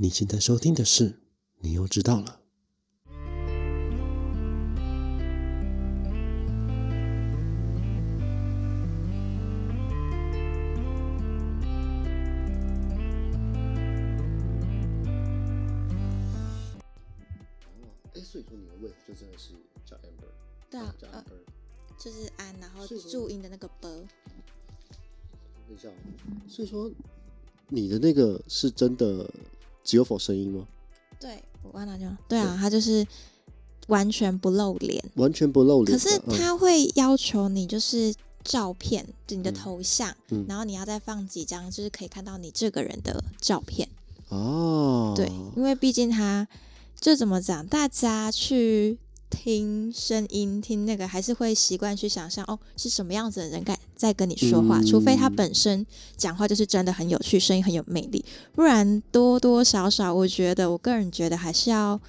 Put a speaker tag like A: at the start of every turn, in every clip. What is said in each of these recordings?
A: 你现在收听的是《你又知道了》。哎，所以说你的 wave 就真的是叫 amber，
B: 对啊，
A: 叫
B: 呃
A: ，amber。
B: 就是安，然后注音的那个 b，
A: 等一下哦，所以说你的那个是真的只有否声音吗？
B: 对，我忘了就对啊，他就是完全不露脸，
A: 完全不露脸
B: 可是他会要求你就是照片，就你的
A: 嗯。
B: 头像，
A: 嗯。
B: 然后你要再放几张，就是可以看到你这个人的照片。
A: 哦，
B: 对，因为毕竟他就怎么讲，大家去听声音，听那个还是会习惯去想象哦，是什么样子的人在在跟你说话，除非他
A: 嗯
B: 本身讲话就是真的很有趣，声音很有魅力，不然多多少少，我觉得我个人觉得还是要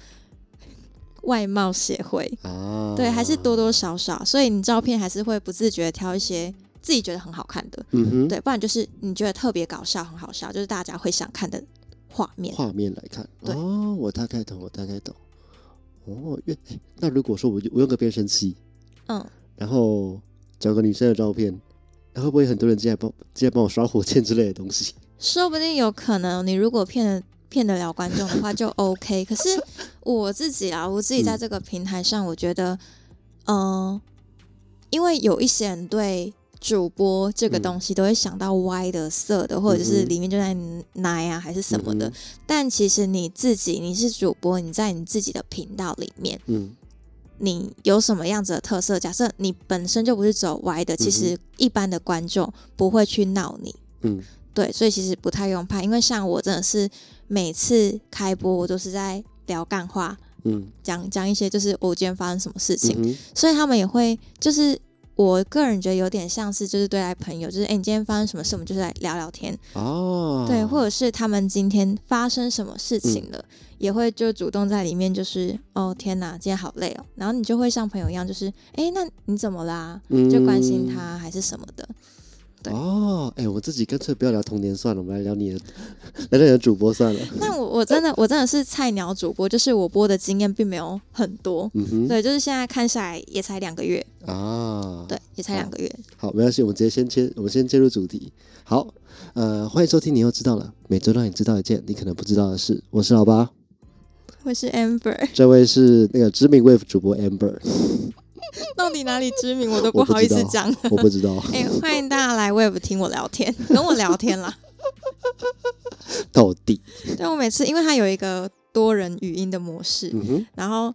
B: 外貌协会，
A: 啊，
B: 对，还是多多少少，所以你照片还是会不自觉挑一些自己觉得很好看的，
A: 嗯哼，
B: 对，不然就是你觉得特别搞笑、很好笑，就是大家会想看的画面。
A: 画面来看，
B: 对
A: 哦，我大概懂，我大概懂。哦，因为那如果说我我用个变声器，
B: 嗯，
A: 然后找个女生的照片，那会不会很多人进来帮进来帮我刷火箭之类的东西？
B: 说不定有可能，你如果骗得骗得了观众的话，就 OK。可是我自己啊，我自己在这个平台上，我觉得，嗯、因为有一些人对主播这个
A: 嗯
B: 东西都会想到歪的、色的，或者是里面就在奶啊，还是什么的。
A: 嗯
B: 但其实你自己，你是主播，你在你自己的频道里面，
A: 嗯
B: 你有什么样子的特色？假设你本身就不是走歪的，其实一般的观众不会去闹你。
A: 嗯
B: 对，所以其实不太用怕，因为像我真的是每次开播，我都是在聊干话，
A: 嗯
B: 讲讲一些就是我今天发生什么事情，
A: 嗯
B: 所以他们也会就是。我个人觉得有点像是就是对待朋友，就是哎、诶你今天发生什么事，我们就是来聊聊天，
A: 哦，
B: 对，或者是他们今天发生什么事情了，也会就主动在里面就是哦天哪，今天好累哦，然后你就会像朋友一样，就是哎、诶那你怎么啦？就关心
A: 嗯。
B: 他还是什么的，对
A: 哦，哎、我自己干脆不要聊童年算了，我们来聊你的，来聊你的主播算了。
B: 那我我真的我真的是菜鸟主播，就是我播的经验并没有很多，
A: 嗯哼，
B: 对，就是现在看下来也才两个月，
A: 啊，
B: 对，也才两个月。
A: 好，没关系，我们直接先切，我们先切入主题。好，呃，欢迎收听，你又知道了，每周让你知道一件你可能不知道的事。我是老八，
B: 我是 Amber，
A: 这位是那个知名 Wave 主播 Amber，
B: 到底哪里知名我都
A: 不
B: 好意思讲。
A: 我不知道，
B: 哎、欢迎大家来 Web 听我聊天，跟我聊天啦。
A: 到底，
B: 对我每次，因为它有一个多人语音的模式，
A: 嗯，
B: 然后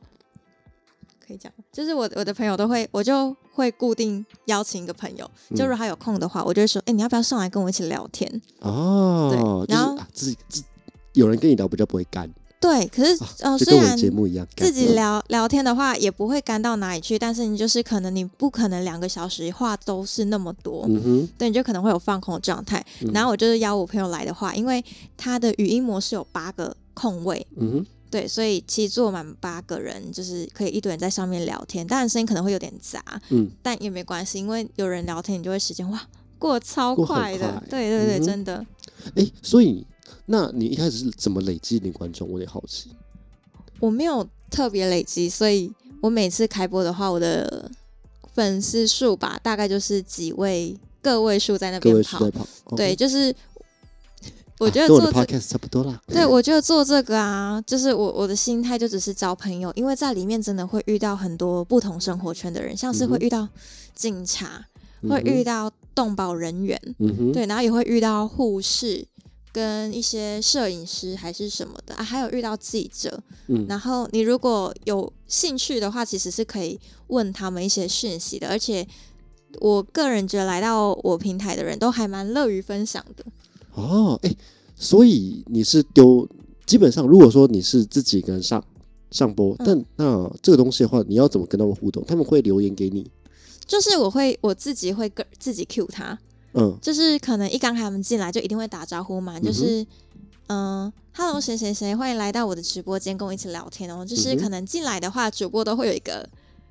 B: 可以讲，就是我我的朋友都会，我就会固定邀请一个朋友，就如果他有空的话，我就会说，哎、你要不要上来跟我一起聊天？
A: 哦，
B: 对
A: 就是
B: 然后
A: 啊自己自有人跟你聊比较不会干，
B: 对，可是、
A: 啊
B: 呃，虽然
A: 节目一样，
B: 自己聊聊天的话，也不会干到哪里去，但是你就是可能你不可能两个小时话都是那么多，
A: 嗯哼，
B: 对，你就可能会有放空的状态。
A: 嗯
B: 然后我就是邀我朋友来的话，因为他的语音模式有八个空位，
A: 嗯哼，
B: 对，所以其实坐满八个人，就是可以一堆人在上面聊天。当然声音可能会有点杂，
A: 嗯，
B: 但也没关系，因为有人聊天，你就会时间哇过得超快的。
A: 快
B: 对对对，
A: 嗯
B: 真的。
A: 哎，所以那你一开始是怎么累积你观众？我有点好奇。
B: 我没有特别累积，所以我每次开播的话，我的粉丝数吧，大概就是几位个位数在那边跑对就是我觉得做这
A: podcast 差不多啦。
B: 对，我觉得做这个啊，就是我我的心态就只是交朋友，因为在里面真的会遇到很多不同生活圈的人，像是会遇到警察，
A: 嗯
B: 会遇，到动保人员，
A: 嗯，
B: 对，然后也会遇到护士跟一些摄影师还是什么的啊，还有遇到记者。
A: 嗯
B: 然后你如果有兴趣的话，其实是可以问他们一些讯息的，而且我个人觉得来到我平台的人都还蛮乐于分享的。
A: 哦，哎，所以你是丢，基本上如果说你是自己一个人上上播，
B: 嗯
A: 但那这个东西的话，你要怎么跟他们互动？他们会留言给你，
B: 就是我会我自己会跟自己 cue 他，
A: 嗯
B: 就是可能一刚开他们进来就一定会打招呼嘛，就是嗯、哈 h e l l o 谁谁谁，欢迎来到我的直播间，跟我一起聊天哦。就是可能进来的话，主播都会有一个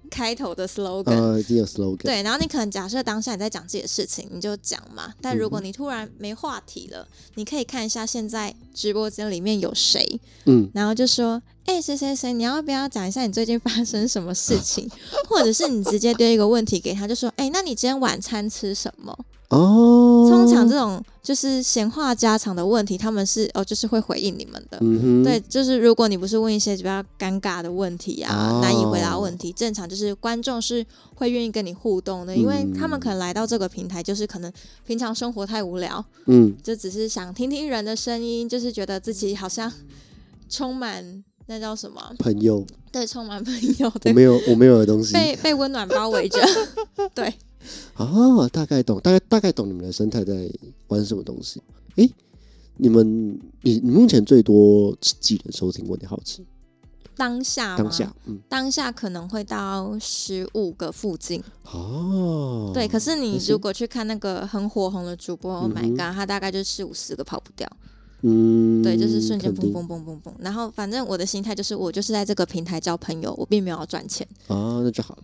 B: 开头的 slogan。
A: 呃，一定有 slogan。
B: 对，然后你可能假设当下你在讲自己的事情，你就讲嘛。但如果你突然没话题了，你可以看一下现在直播间里面有谁，
A: 嗯，
B: 然后就说：“哎、谁谁谁，你要不要讲一下你最近发生什么事情？” 或者是你直接丢一个问题给他，就说：“哎、那你今天晚餐吃什么？”
A: 哦，
B: 通常这种就是闲话家常的问题，他们是哦，就是会回应你们的。
A: 嗯哼，
B: 对，就是如果你不是问一些比较尴尬的问题啊，
A: 哦
B: 难以回答问题，正常就是观众是会愿意跟你互动的，因为他们可能来到这个平台，就是可能平常生活太无聊，
A: 嗯，
B: 就只是想听听人的声音，就是觉得自己好像充满那叫什么？
A: 朋友，
B: 对，充满朋友，对，
A: 我没有，我没有的东西。
B: 被被温暖包围着，对。
A: 哦，大概懂，大概大概懂你们的生态在玩什么东西。哎，你们你你目前最多几人收听？我有点好奇。
B: 当下吗
A: 当下，嗯，
B: 当下可能会到十五个附近，
A: 哦，
B: 对。可是你如果去看那个很火红的主播，Oh
A: 嗯
B: my god，他大概就四五十个跑不掉，
A: 嗯，
B: 对，就是瞬间嘣嘣嘣嘣嘣。然后反正我的心态就是，我就是在这个平台交朋友，我并没有要赚钱，
A: 哦，那就好了。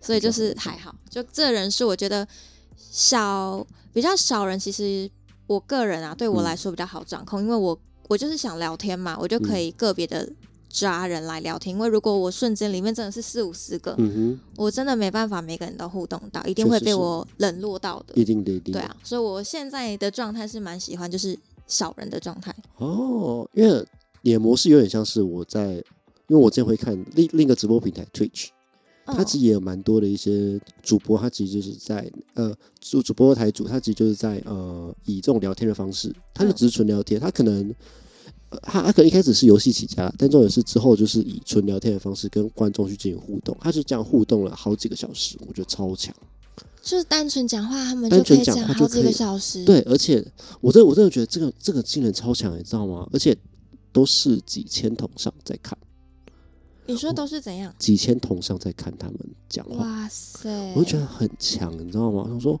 B: 所以就是还好。就这人数，我觉得少比较少人，其实我个人啊，对我
A: 嗯
B: 来说比较好掌控，因为我我就是想聊天嘛，我就可
A: 嗯
B: 以个别的。抓人来聊天，因为如果我瞬间里面真的是四五十个，
A: 嗯
B: 我真的没办法每个人都互动到，一定会被我冷落到的，。
A: 一定的，一定。
B: 对啊，所以我现在的状态是蛮喜欢，就是少人的状态。
A: 哦，因为你的模式有点像是我在，因为我之前会看另另一个直播平台 Twitch，它
B: 嗯
A: 其实也有蛮多的一些主播，他其实就是在呃主主播台主，他其实就是在呃以这种聊天的方式，他就
B: 嗯
A: 只是纯聊天，他可能。呃他他可能一开始是游戏起家，但重点是之后就是以纯聊天的方式跟观众去进行互动，他就这样互动了好几个小时，我觉得超强。
B: 就是单纯讲话，他们
A: 单
B: 就可以
A: 纯讲话就
B: 讲好几个小时。，
A: 对，而且我真的我真的觉得这个这个技能超强，你知道吗？而且都是几千桶上在看，
B: 你说都是怎样？
A: 几千同上在看他们讲话，
B: 哇塞，
A: 我就觉得很强，你知道吗？他说，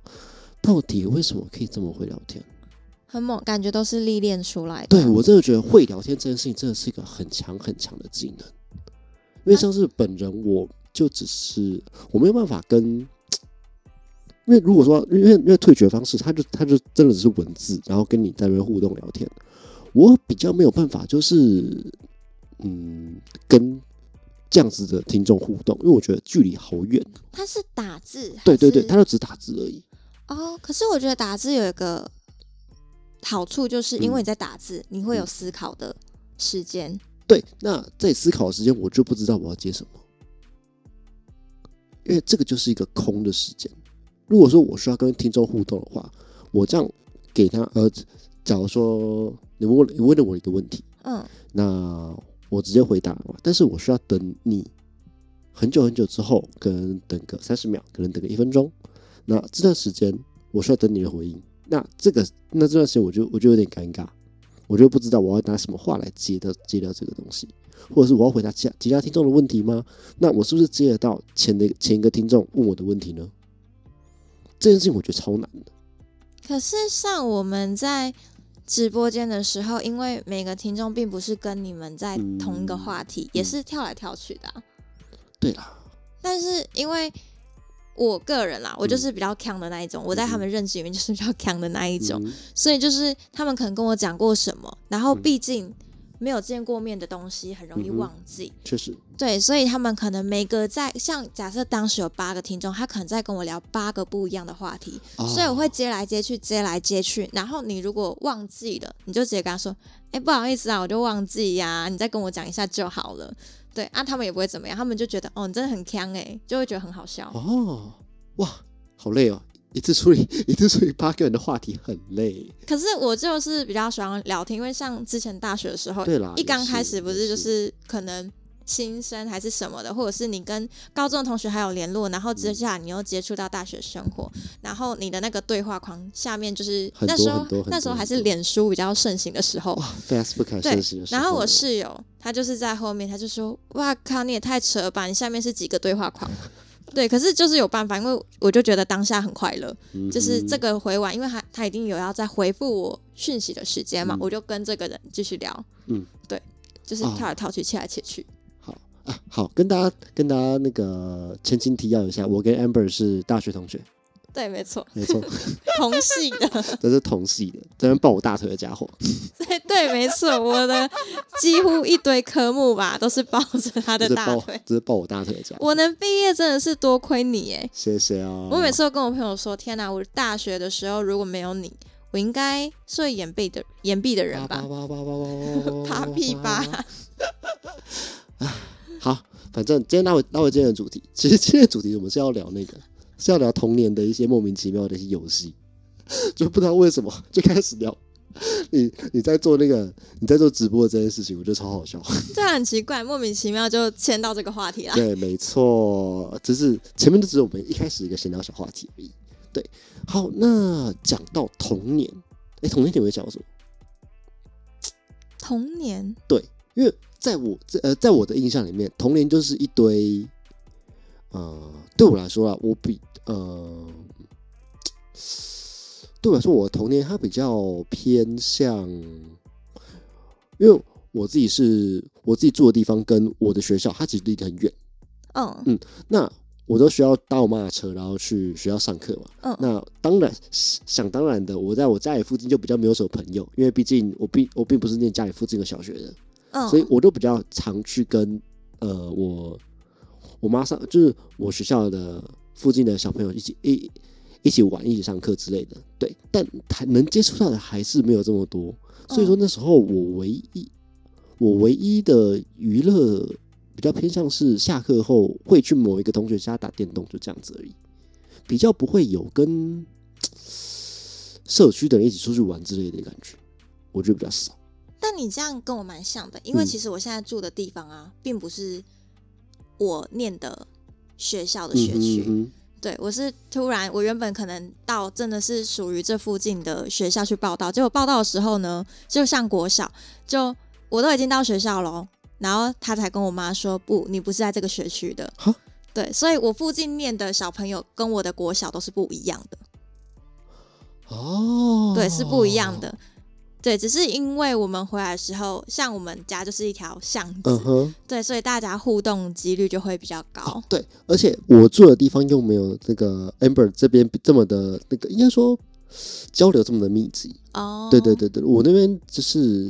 A: 到底为什么可以这么会聊天？
B: 很猛，感觉都是历练出来的。
A: 对我真的觉得会聊天这件事情真的是一个很强很强的技能，因为像是本人我就只是我没有办法跟，因为如果说因为因为退学方式，他就他就真的只是文字，然后跟你在那边互动聊天，我比较没有办法就是嗯跟这样子的听众互动，因为我觉得距离好远。
B: 他是打字，
A: 对对对，他就只打字而已。
B: 哦。可是我觉得打字有一个好处，就是因为
A: 嗯
B: 你在打字，你会有思考的时间。
A: 对，那在思考的时间，我就不知道我要接什么，因为这个就是一个空的时间。如果说我需要跟听众互动的话，我这样给他，呃，假如说你问你问了我一个问题，
B: 嗯，
A: 那我直接回答嘛，但是我需要等你很久很久之后，可能等个三十秒，可能等个一分钟，那这段时间我需要等你的回应。那这个那这段时间我就我就有点尴尬，我就不知道我要拿什么话来接掉接掉这个东西，或者是我要回答其他其他听众的问题吗？那我是不是接得到前的前一个听众问我的问题呢？这件事情我觉得超难的。
B: 可是像我们在直播间的时候，因为每个听众并不是跟你们在同一个话题，也是跳来跳去的啊、
A: 对啦，
B: 但是因为我个人啦，我就是比较强的那一种，我在他们认知里面就是比较强的那一种，
A: 嗯。
B: 所以就是他们可能跟我讲过什么，然后
A: 嗯。
B: 毕竟没有见过面的东西很容易忘记，
A: 确实，
B: 对，所以他们可能每个在像假设当时有八个听众，他可能在跟我聊八个不一样的话题，所以我会
A: 哦
B: 接来接去，接来接去。然后你如果忘记了，你就直接跟他说：“哎、不好意思啊，我就忘记呀、你再跟我讲一下就好了。”对啊，他们也不会怎么样，他们就觉得哦，你真的很强哎，就会觉得很好笑。
A: 哦，哇，好累哦！一次处理 一次处理八个人的话题很累。
B: 可是我就是比较喜欢聊天，因为像之前大学的时候，
A: 对啦，
B: 一刚开始不是就是可能新生还是什么的，或者是你跟高中的同学还有联络，然后
A: 嗯
B: 接下来你又接触到大学生活，然后你的那个对话框下面就是那时候
A: 很多很
B: 那时候还是脸书比较盛行的时候。
A: 哇，Facebook 还
B: 对
A: 盛行的时候
B: 然后我室友他就是在后面，他就说：“哇靠，你也太扯了吧！你下面是几个对话框？”对，可是就是有办法，因为我就觉得当下很快乐，
A: 嗯
B: 就是这
A: 哼
B: 个回完，因为他他一定有要再回复我讯息的时间嘛，
A: 嗯。
B: 我就跟这个人继续聊，
A: 嗯，
B: 对，就是
A: 啊
B: 跳来跳去，切来切去，
A: 好，啊，好，跟大家跟大家那个前情提要一下，我跟 Amber 是大学同学，
B: 对，没错，
A: 没错，
B: 同系的，
A: 这是同系的，这边抱我大腿的家伙，
B: 对对，没错，我的几乎一堆科目吧，都是抱着他的大腿。
A: 就是抱我大腿的家伙，
B: 我能毕业真的是多亏你哎！
A: 谢谢啊。
B: 我每次都跟我朋友说：“天哪，我大学的时候如果没有你，我应该是会延毕的延毕的人吧？”
A: 啪
B: 啪屁吧！
A: 好，反正今天拉回拉回今天的主题，其实今天的主题我们是要聊那个，是要聊童年的一些莫名其妙的一些游戏，就不知道为什么就开始聊。你你在做那个你在做直播这件事情，我觉得超好笑。
B: 这很奇怪，莫名其妙就牵到这个话题了。
A: 对，没错，只是前面就只是我们一开始一个闲聊小话题而已。对，好，那讲到童年，哎，童年你会讲什么？
B: 童年，对
A: 因为在我在呃，在我的印象里面，童年就是一堆，呃，对我来说啊，我比呃，对我来说，我的童年它比较偏向，因为我自己是我自己住的地方跟我的学校，它其实离得很远，
B: 嗯
A: 那我都需要搭我妈的车，然后去学校上课嘛。
B: 嗯
A: 那当然想当然的，我在我家里附近就比较没有什么朋友，因为毕竟我并我并不是念家里附近的小学的。
B: 嗯，
A: 所以我都比较常去跟呃我我妈上，就是我学校的附近的小朋友一起一一起玩、一起上课之类的。对，但还能接触到的还是没有这么多。所以说那时候我唯一我唯一的娱乐比较偏向是下课后会去某一个同学家打电动，就这样子而已，比较不会有跟 社区的人一起出去玩之类的感觉，我觉得比较少。
B: 但你这样跟我蛮像的，因为
A: 嗯
B: 其实我现在住的地方啊，并不是我念的学校的学区。
A: 嗯哼嗯
B: 对我是突然，我原本可能到真的是属于这附近的学校去报道，结果报道的时候呢，就像国小，就我都已经到学校喽，然后他才跟我妈说，不，你不是在这个学区的。对，所以我附近念的小朋友跟我的国小都是不一样的。
A: 哦，
B: 对，是不一样。的。对，只是因为我们回来的时候，像我们家就是一条巷子，
A: 嗯哼。
B: 对，所以大家互动几率就会比较高。
A: 对，而且我住的地方又没有那个 Amber 这边这么的那个，应该说交流这么的密集。
B: 哦，
A: 对对，对对，我那边就是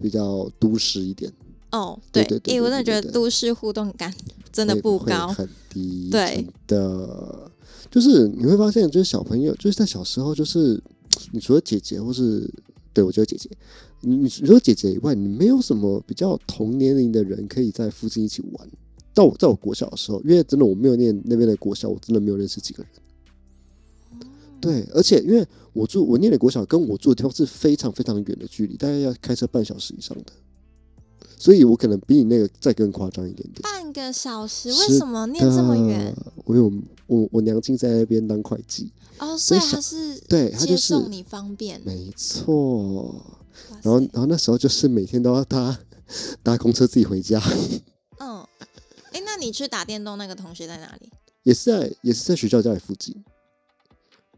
A: 比较都市一点，
B: 哦，
A: 对
B: 对，诶，
A: 对对对
B: 我真的觉得都市互动感真的不高。
A: 很低。
B: 对
A: 的，就是你会发现，就是小朋友就是在小时候，就是你除了姐姐或是对我觉得姐姐，你你除了姐姐以外，你没有什么比较同年龄的人可以在附近一起玩。到我在我国小的时候，因为真的我没有念那边的国小，我真的没有认识几个人。对，而且因为我住我念的国小跟我住的地方是非常非常远的距离，大概要开车半小时以上的，所以我可能比你那个再更夸张一点点。
B: 半个小时，
A: 是
B: 为什么念这么远？
A: 的？我有我我娘亲在那边当会计，
B: 哦，所以他是
A: 对他就是
B: 送你方便。
A: 没错。然后然后那时候就是每天都要搭搭公车自己回家，
B: 嗯，哎，那你去打电动那个同学在哪里？
A: 也是在也是在学校家里附近，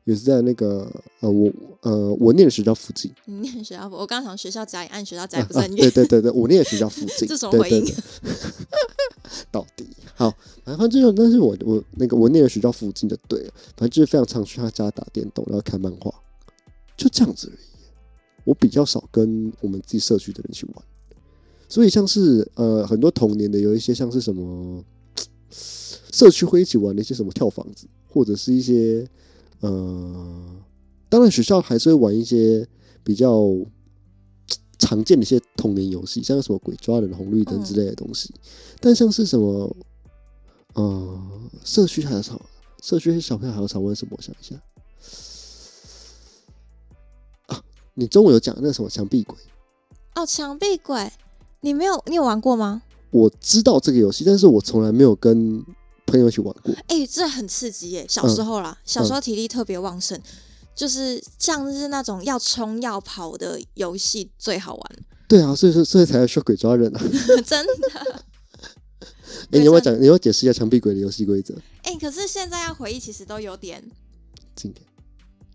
A: 也是在那个呃我呃我念的学校附近。
B: 你念学校，我刚想学校家里，按学校家里不是远。
A: 对对对对，我念的学校附近。
B: 这种
A: 对
B: 回应
A: 对对 到底好，反正就是但是我我那个我念的学校附近就对了，反正就是非常常去他家打电动，然后看漫画，就这样子而已。我比较少跟我们自己社区的人去玩，所以像是呃很多童年的有一些像是什么 社区会一起玩的一些什么跳房子，或者是一些呃，当然学校还是会玩一些比较 常见的一些童年游戏，像什么鬼抓人、红绿灯之类的东西。但像是什么，呃，社区还有少，社区小朋友还有常玩什么？我想一下啊，你中午有讲那个什么墙壁鬼，
B: 哦，墙壁鬼，你没有，你有玩过吗？
A: 我知道这个游戏，但是我从来没有跟朋友一起玩过。
B: 哎、这很刺激耶！小
A: 嗯
B: 时候啦，小时候体力特别旺盛，就是像是那种要冲要跑的游戏最好玩，
A: 对啊，所以说所以才需要鬼抓人啊！
B: 真的。
A: 哎、你要不要讲？你要解释一下墙壁鬼的游戏规则？
B: 哎、可是现在要回忆，其实都有点
A: 经典，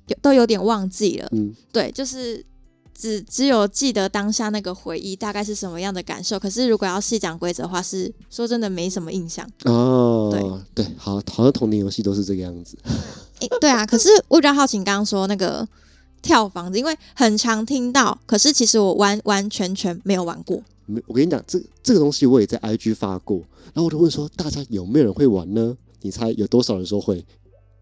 B: 有都有点忘记了。
A: 嗯，
B: 对，就是只只有记得当下那个回忆大概是什么样的感受，可是如果要细讲规则的话，是说真的没什么印象。
A: 哦，
B: 对
A: 对，好，好像童年游戏都是这个样子。
B: 诶对啊，可是我比较好奇，你刚刚说那个跳房子，因为很常听到，可是其实我完完全全没有玩过。
A: 没，我跟你讲，这这个东西我也在 IG 发过，然后我就问说，大家有没有人会玩呢？你猜有多少人说会？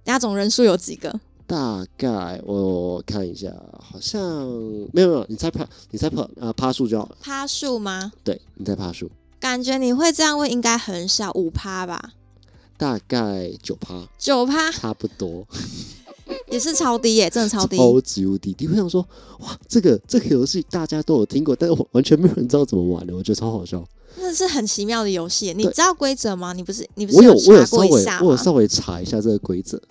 B: 那总人数有几个？
A: 大概我看一下，好像没有没有，你猜趴，你猜趴啊趴数就好了。
B: 趴数吗？
A: 对，你猜趴数，
B: 感觉你会这样问，应该很少，五趴吧？
A: 大概九趴，
B: 九趴
A: 差不多，
B: 也是超低耶，真的超低。
A: 超级无敌低。我想说，哇，这个这个游戏大家都有听过，但是我完全没有人知道怎么玩的，我觉得超好笑。
B: 那是很奇妙的游戏，你知道规则吗？你不是你不是
A: 我有我有
B: 查
A: 稍微
B: 过一下吗？
A: 我有稍微查一下这个规则，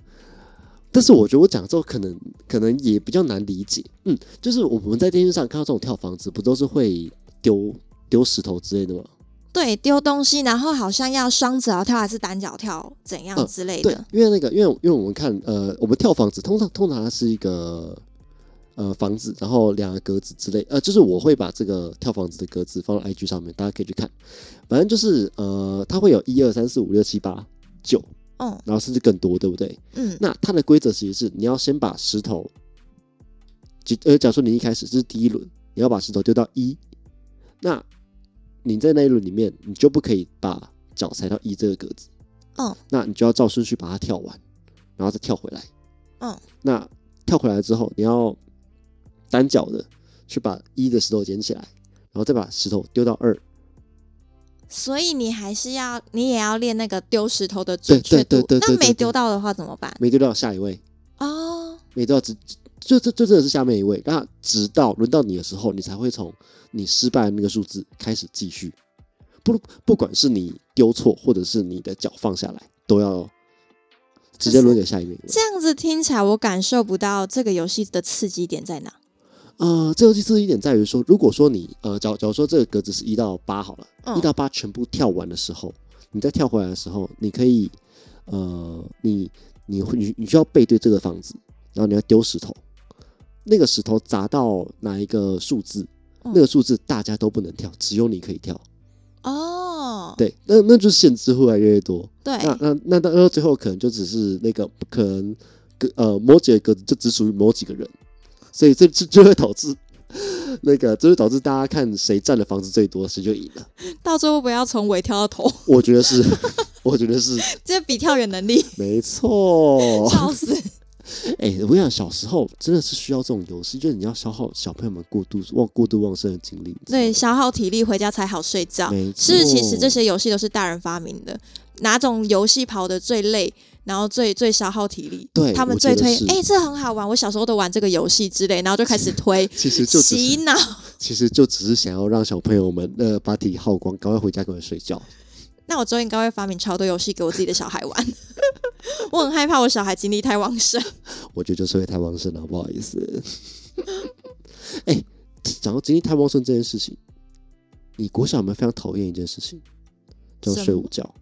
A: 但是我觉得我讲之后可能可能也比较难理解。嗯，就是我们在电视上看到这种跳房子，不都是会丢丢石头之类的吗？
B: 对，丢东西，然后好像要双脚跳还是单脚跳，怎样
A: 嗯
B: 之类的
A: 对
B: 的。，
A: 因为那个，因为因为我们看，呃，我们跳房子，通常通常它是一个呃房子，然后两个格子之类，呃，就是我会把这个跳房子的格子放到 IG 上面，大家可以去看。反正就是呃，它会有一二三四五六七八九，
B: 嗯
A: 然后甚至更多，对不对？
B: 嗯，
A: 那它的规则其实是你要先把石头，就呃，假如说你一开始这是第一轮，你要把石头丢到一，那你在那一轮里面，你就不可以把脚踩到一这个格子，
B: 嗯，
A: 那你就要照顺序把它跳完，然后再跳回来，
B: 嗯，
A: 那跳回来之后，你要单脚的去把一的石头捡起来，然后再把石头丢到二，
B: 所以你还是要，你也要练那个丢石头的准确度。那没丢到的话怎么办？
A: 没丢到下一位，
B: 哦，
A: 没丢到只，就这这真的是下面一位，那直到轮到你的时候，你才会从你失败的那个数字开始继续。不不管是你丢错，或者是你的脚放下来，都要直接轮给下一位。
B: 这样子听起来我感受不到这个游戏的刺激点在哪。
A: 呃，这游戏刺激点在于说，如果说你呃，假假如说这个格子是一到八好了，
B: 嗯。
A: 一到八全部跳完的时候，你再跳回来的时候，你可以呃，你你会你你需要背对这个房子，然后你要丢石头，那个石头砸到哪一个数字，
B: 嗯
A: 那个数字大家都不能跳，只有你可以跳。
B: 哦，
A: 对，那那就是限制会越来越多。
B: 对，
A: 那那那到到最后可能就只是那个可能个呃某几个格子就只属于某几个人，所以这这就会导致那个就会导致大家看谁占的房子最多，谁就赢了。
B: 到最后不要从尾跳到头，
A: 我觉得是，我觉得是
B: 这比跳远能力，
A: 没错。
B: 笑死。
A: 哎、我想，小时候真的是需要这种游戏，就是你要消耗小朋友们过度旺过度旺盛的精力。
B: 对，消耗体力回家才好睡觉。是，其实这些游戏都是大人发明的。哪种游戏跑得最累，然后最最消耗体力？
A: 对
B: 他们最推哎、这很好玩，我小时候都玩这个游戏之类，然后就开始推
A: 其实就
B: 洗脑。
A: 其实就只是想要让小朋友们呃把体力耗光，赶快回家赶快睡觉。
B: 那我之后应该会发明超多游戏给我自己的小孩玩。我很害怕我小孩精力太旺盛。
A: 我觉得就是会太旺盛了，不好意思。哎、讲到精力太旺盛这件事情，你国小有没有非常讨厌一件事情，叫
B: 什么
A: 睡午觉？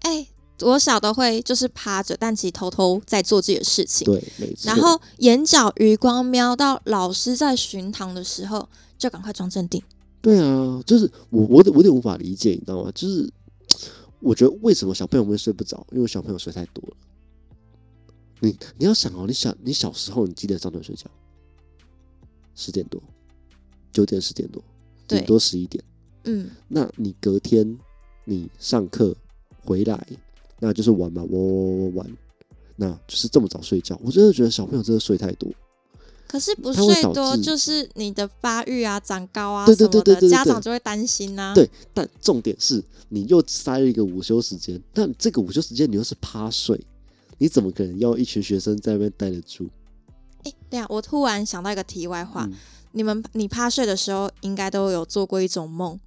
B: 哎、我小的会就是趴着，但其实偷偷在做自己的事情。
A: 对，没错。
B: 然后眼角余光瞄到老师在巡堂的时候，就赶快装镇定。
A: 对啊，就是我我我有点无法理解，你知道吗？就是我觉得为什么小朋友们睡不着，因为小朋友睡太多了。你你要想哦，你想你小时候你几点上床睡觉？十点多，九点十点多，
B: 对
A: 顶多十一点。
B: 嗯，
A: 那你隔天你上课回来，那就是玩嘛，玩玩玩玩玩，那就是这么早睡觉。我真的觉得小朋友真的睡太多。
B: 可是不睡多，就是你的发育啊、长高啊什么的，家长就会担心呐、
A: 对，但重点是你又塞了一个午休时间，但这个午休时间你又是趴睡，你怎么可能要一群学生在那边待得住？
B: 哎、对啊，我突然想到一个题外话，
A: 嗯
B: 你们你趴睡的时候，应该都有做过一种梦，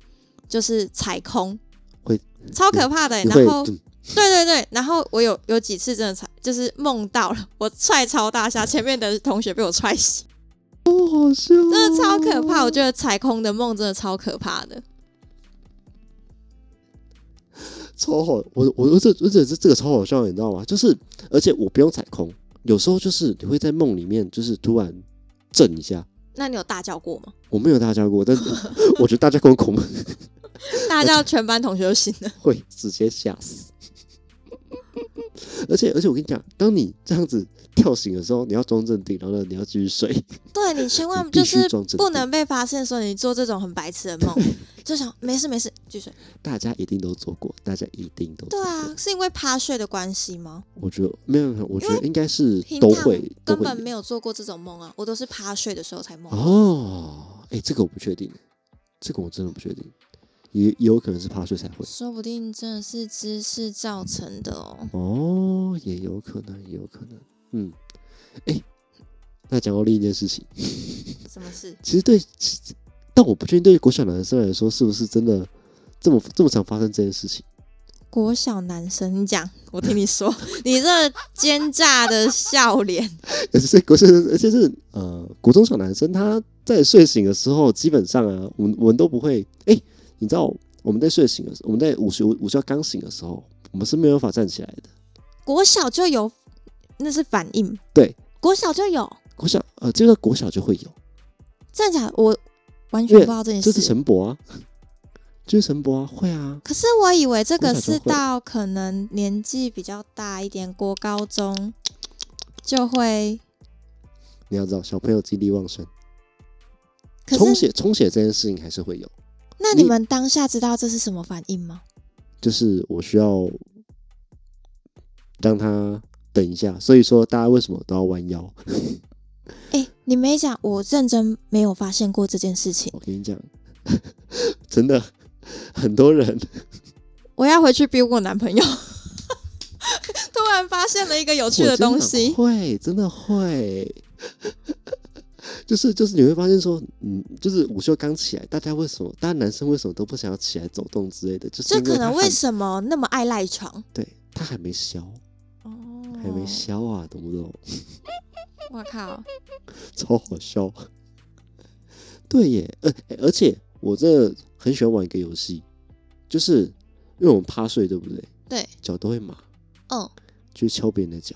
B: 就是踩空，
A: 会
B: 超可怕的欸、然后，
A: 嗯
B: 对对对，然后我有有几次真的踩，就是梦到了，我踹超大虾，前面的同学被我踹醒，
A: 哦好笑哦，
B: 真的超可怕。我觉得踩空的梦真的超可怕的。
A: 超好，我我我这我这这这个超好笑，你知道吗？就是而且我不用踩空，有时候就是你会在梦里面就是突然震一下，
B: 那你有大叫过吗？
A: 我没有大叫过，但是 我觉得大家跟我恐怖
B: 大叫全班同学都醒了。
A: 会直接吓死。而且而且我跟你讲，当你这样子跳醒的时候，你要装镇定，然后呢，你要继续睡。
B: 对你千 万就是不能被发现，说你做这种很白痴的梦，就想没事没事继续睡。
A: 大家一定都做过，大家一定都。
B: 对啊，是因为趴睡的关系吗？
A: 我觉得没有，没有我觉得应该是都会都会
B: 根本没有做过这种梦啊，我都是趴睡的时候才梦。
A: 哦。哎，这个我不确定，这个我真的不确定，也也有可能是怕睡才会。
B: 说不定真的是姿势造成的哦。
A: 哦，也有可能，也有可能。嗯，哎，那讲到另一件事情，
B: 什么事？
A: 其实对，但我不确定对于国小男生来说是不是真的这么这么常发生这件事情。
B: 国小男生，你讲，我听你说，你这奸诈的笑脸，
A: 而且是国小，而且是呃国中小男生，他在睡醒的时候，基本上啊，我们我们都不会。哎，你知道我们在睡醒的时候，我们在午休午觉刚醒的时候，我们是没有办法站起来的。
B: 国小就有，那是反应。
A: 对，
B: 国小就有，
A: 国小呃，这个国小就会有，
B: 真的假的？我完全不知道这件事
A: 这是。陈博啊，这是陈博 啊，会啊。
B: 可是我以为这个
A: 是
B: 到可能年纪比较大一点，国高中就会。
A: 你要知道，小朋友精力旺盛，充血充血这件事情还是会有。你
B: 那你们当下知道这是什么反应吗？
A: 就是我需要让他等一下，所以说大家为什么都要弯腰？
B: 哎、你没讲，我认真没有发现过这件事情。
A: 我跟你讲，真的很多人
B: 我要回去逼我男朋友。突然发现了一个有趣的东西，
A: 会真的会，就是就是你会发现说，嗯，就是午休刚起来，大家为什么，大家男生为什么都不想要起来走动之类的？就是
B: 这可能
A: 为
B: 什么那么爱赖床？
A: 对他还没消，
B: 哦，
A: 还没消啊，懂不懂？
B: 我靠，
A: 超好笑。对耶，呃，而且我这很喜欢玩一个游戏，就是因为我们趴睡，对不对？
B: 对，
A: 脚都会麻，
B: 嗯，
A: 就敲别人的脚，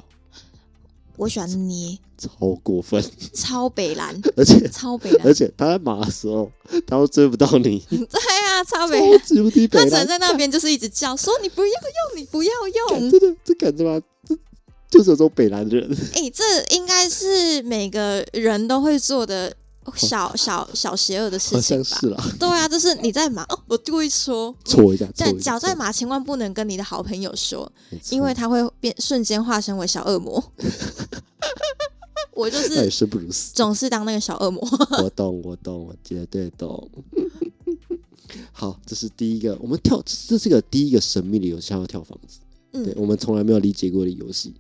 B: 我喜欢捏，
A: 超过分。
B: 超北蓝，
A: 而且
B: 超北蓝
A: 而，且他在马的时候，他都追不到你，
B: 对啊，超北
A: 超。级北蓝
B: 他只能。在那边就是一直叫，说你不要用，你不要用。
A: 干真的，这感觉吗，这 就是有种北蓝的人。
B: 哎、这应该是每个人都会做的小 小小邪恶的事情吧？
A: 像是啦，
B: 对啊，就是你在马，哦，我故意说，
A: 搓一下，搓
B: 但
A: 一下，搓
B: 脚在麻，千万不能跟你的好朋友说，因为他会变瞬间化身为小恶魔。我就是
A: 生不如死。
B: 总是当那个小恶魔。
A: 我懂，我懂，我绝对懂。好，这是第一个，我们跳，这是个第一个神秘的游戏，要跳房子。对
B: 嗯，
A: 我们从来没有理解过的游戏。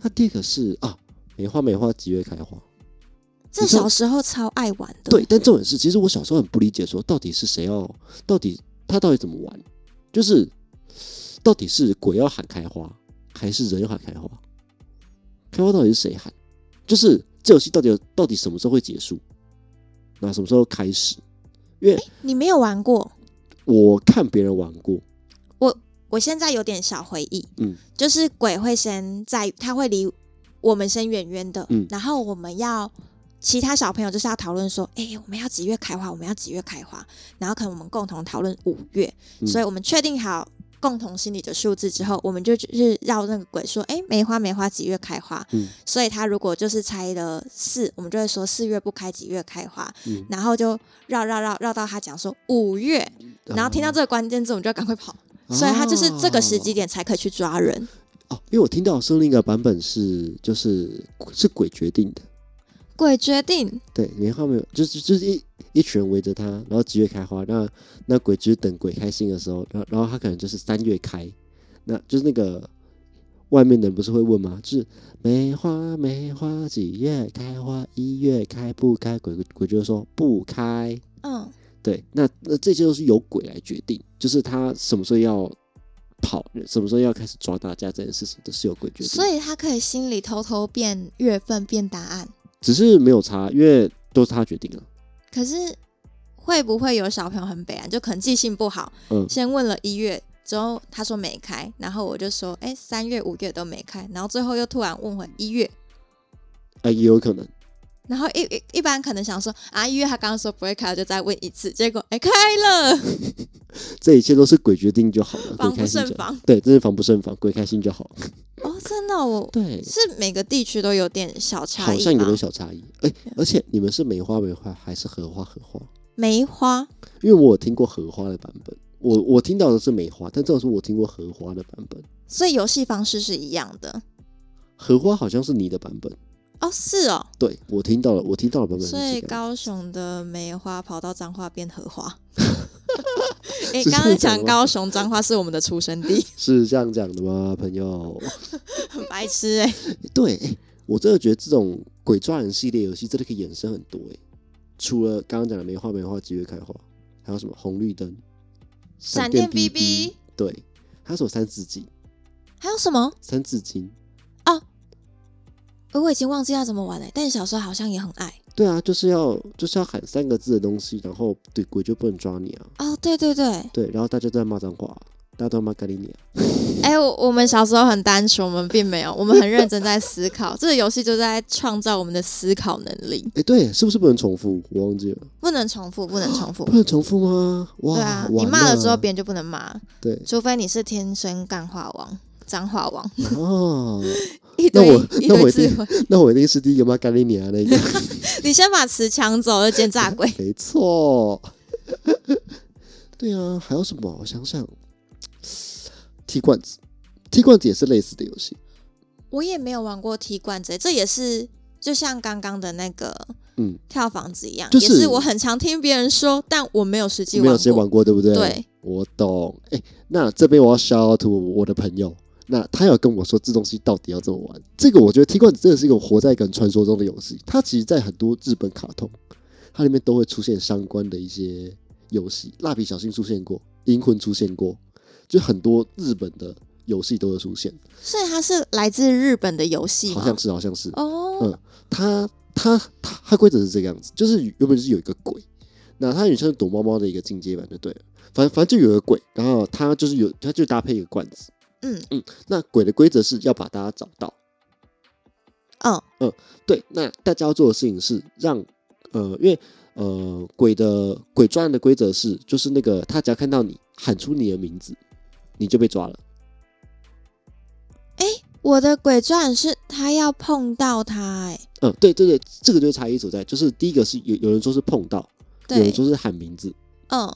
A: 那第二个是啊，梅花梅花几月开花？
B: 这小时候超爱玩的。
A: 对，但重点是，其实我小时候很不理解，说到底是谁要，到底他到底怎么玩？就是到底是鬼要喊开花，还是人要喊开花？开花到底是谁喊？就是这游戏到底到底什么时候会结束？那什么时候开始？因为
B: 你没有玩过，
A: 我看别人玩过，
B: 我我现在有点小回忆，
A: 嗯，
B: 就是鬼会先在，他会离我们先远远的，
A: 嗯
B: 然后我们要其他小朋友就是要讨论说，哎、我们要几月开花，我们要几月开花，然后可能我们共同讨论五月，
A: 嗯
B: 所以我们确定好共同心里的数字之后，我们就就是绕那个鬼说，哎、梅花梅花几月开花？
A: 嗯
B: 所以他如果就是猜了四，我们就会说四月不开，几月开花？
A: 嗯
B: 然后就绕绕绕绕到他讲说五月，然后听到这个关键字，我们就要赶快跑。所以他就是这个时机点才可以去抓人。
A: 哦，因为我听到的是另一个版本是，就是是鬼决定的，
B: 鬼决定，
A: 对，莲花没有，就是就是一一群人围着他，然后几月开花，那那鬼就是等鬼开心的时候，然后然后他可能就是三月开，那就是那个外面的人不是会问吗？就是梅花梅花几月开花？一月开不开？鬼鬼就会说不开。
B: 嗯，
A: 对，那那这些都是由鬼来决定，就是他什么时候要跑，什么时候要开始抓大家这件事情，都是由鬼决定。
B: 所以他可以心里偷偷变月份、变答案。
A: 只是没有差，因为都是他决定了。
B: 可是会不会有小朋友很悲哀，就可能记性不好，
A: 嗯，
B: 先问了一月之后，他说没开，然后我就说，哎、三月、五月都没开，然后最后又突然问回一月，
A: 啊，也有可能，
B: 然后一一一般可能想说啊，因为他刚刚说不会开，我就再问一次，结果哎开了，
A: 这一切都是鬼决定就好了，
B: 防不。胜防。
A: 对，真是防不胜防，鬼开心就好。
B: 哦，真的哦，我
A: 对，
B: 是每个地区都有点小差异
A: 好像有点小差异。哎、而且你们是梅花梅花还是荷花荷花？
B: 梅花
A: 因为我有听过荷花的版本，我我听到的是梅花，但这种是我听过荷花的版本。
B: 所以游戏方式是一样的
A: 荷花好像是你的版本，
B: 哦，是哦，
A: 对我听到了，我听到了版本是
B: 所以
A: 这个样。
B: 高雄的梅花跑到彰化变荷花。哎、
A: 是这
B: 刚刚
A: 样讲吗
B: 高雄彰化是我们的出生地，
A: 是这样讲的吗，朋友？
B: 很白痴哎、
A: 对，哎我真的觉得这种鬼抓人系列游戏真的可以衍生很多哎。除了刚刚讲的梅花梅花几月开花，还有什么红绿灯、
B: 闪电
A: 哔
B: BB
A: 对，还有什么三字经？
B: 还有什么？
A: 三字经，
B: 我已经忘记要怎么玩了，但小时候好像也很爱。
A: 对啊，就是要就是要喊三个字的东西，然后对鬼就不能抓你啊。
B: 哦，对对对，
A: 对，然后大家都在骂脏话，大家都在骂咖喱你啊。
B: 哎、我我们小时候很单纯，我们并没有，我们很认真在思考。这个游戏就在创造我们的思考能力，
A: 哎，对，是不是不能重复？我忘记了，
B: 不能重复，不能重复
A: 不。能重复吗？哇，
B: 对啊，你骂了之后，
A: 了
B: 别人就不能骂，
A: 对
B: 除非你是天生干话王、脏话王，
A: 哦，
B: 一堆
A: 那我
B: 一
A: 那我一定
B: 堆智慧。
A: 那我一定是第一个骂咖喱你啊那个。
B: 你先把词抢走，就奸诈鬼。
A: 没错，对啊，还有什么？我想想，踢罐子，踢罐子也是类似的游戏。
B: 我也没有玩过踢罐子，这也是就像刚刚的那个
A: 嗯，
B: 跳房子一样，
A: 就是
B: 也是我很常听别人说，但我没有实际
A: 没有
B: 玩过。
A: 直接玩过，对不对？
B: 对，
A: 我懂。哎、那这边我要 shout out to 我的朋友，那他要跟我说这东西到底要怎么玩。这个我觉得踢罐子真的是一个活在一个传说中的游戏。它其实，在很多日本卡通，它里面都会出现相关的一些游戏。蜡笔小新出现过，银魂出现过，就很多日本的游戏都会出现。
B: 所以它是来自日本的游戏吗？
A: 好像是，好像是。
B: 哦，
A: 嗯它它它它规则是这个样子，就是原本是有一个鬼，那它也像是躲猫猫的一个进阶版就对了。反正反正就有一个鬼，然后它就是有，它就搭配一个罐子。
B: 嗯
A: 嗯，那鬼的规则是要把大家找到。
B: 嗯
A: 对，那大家要做的事情是让呃，因为呃，鬼的鬼抓人的规则是，就是那个他只要看到你喊出你的名字，你就被抓了。
B: 哎我的鬼传是他要碰到他、哎，
A: 嗯，对对对，这个就是差异所在，就是第一个是有有人说是碰到，有人，说是喊名字，
B: 嗯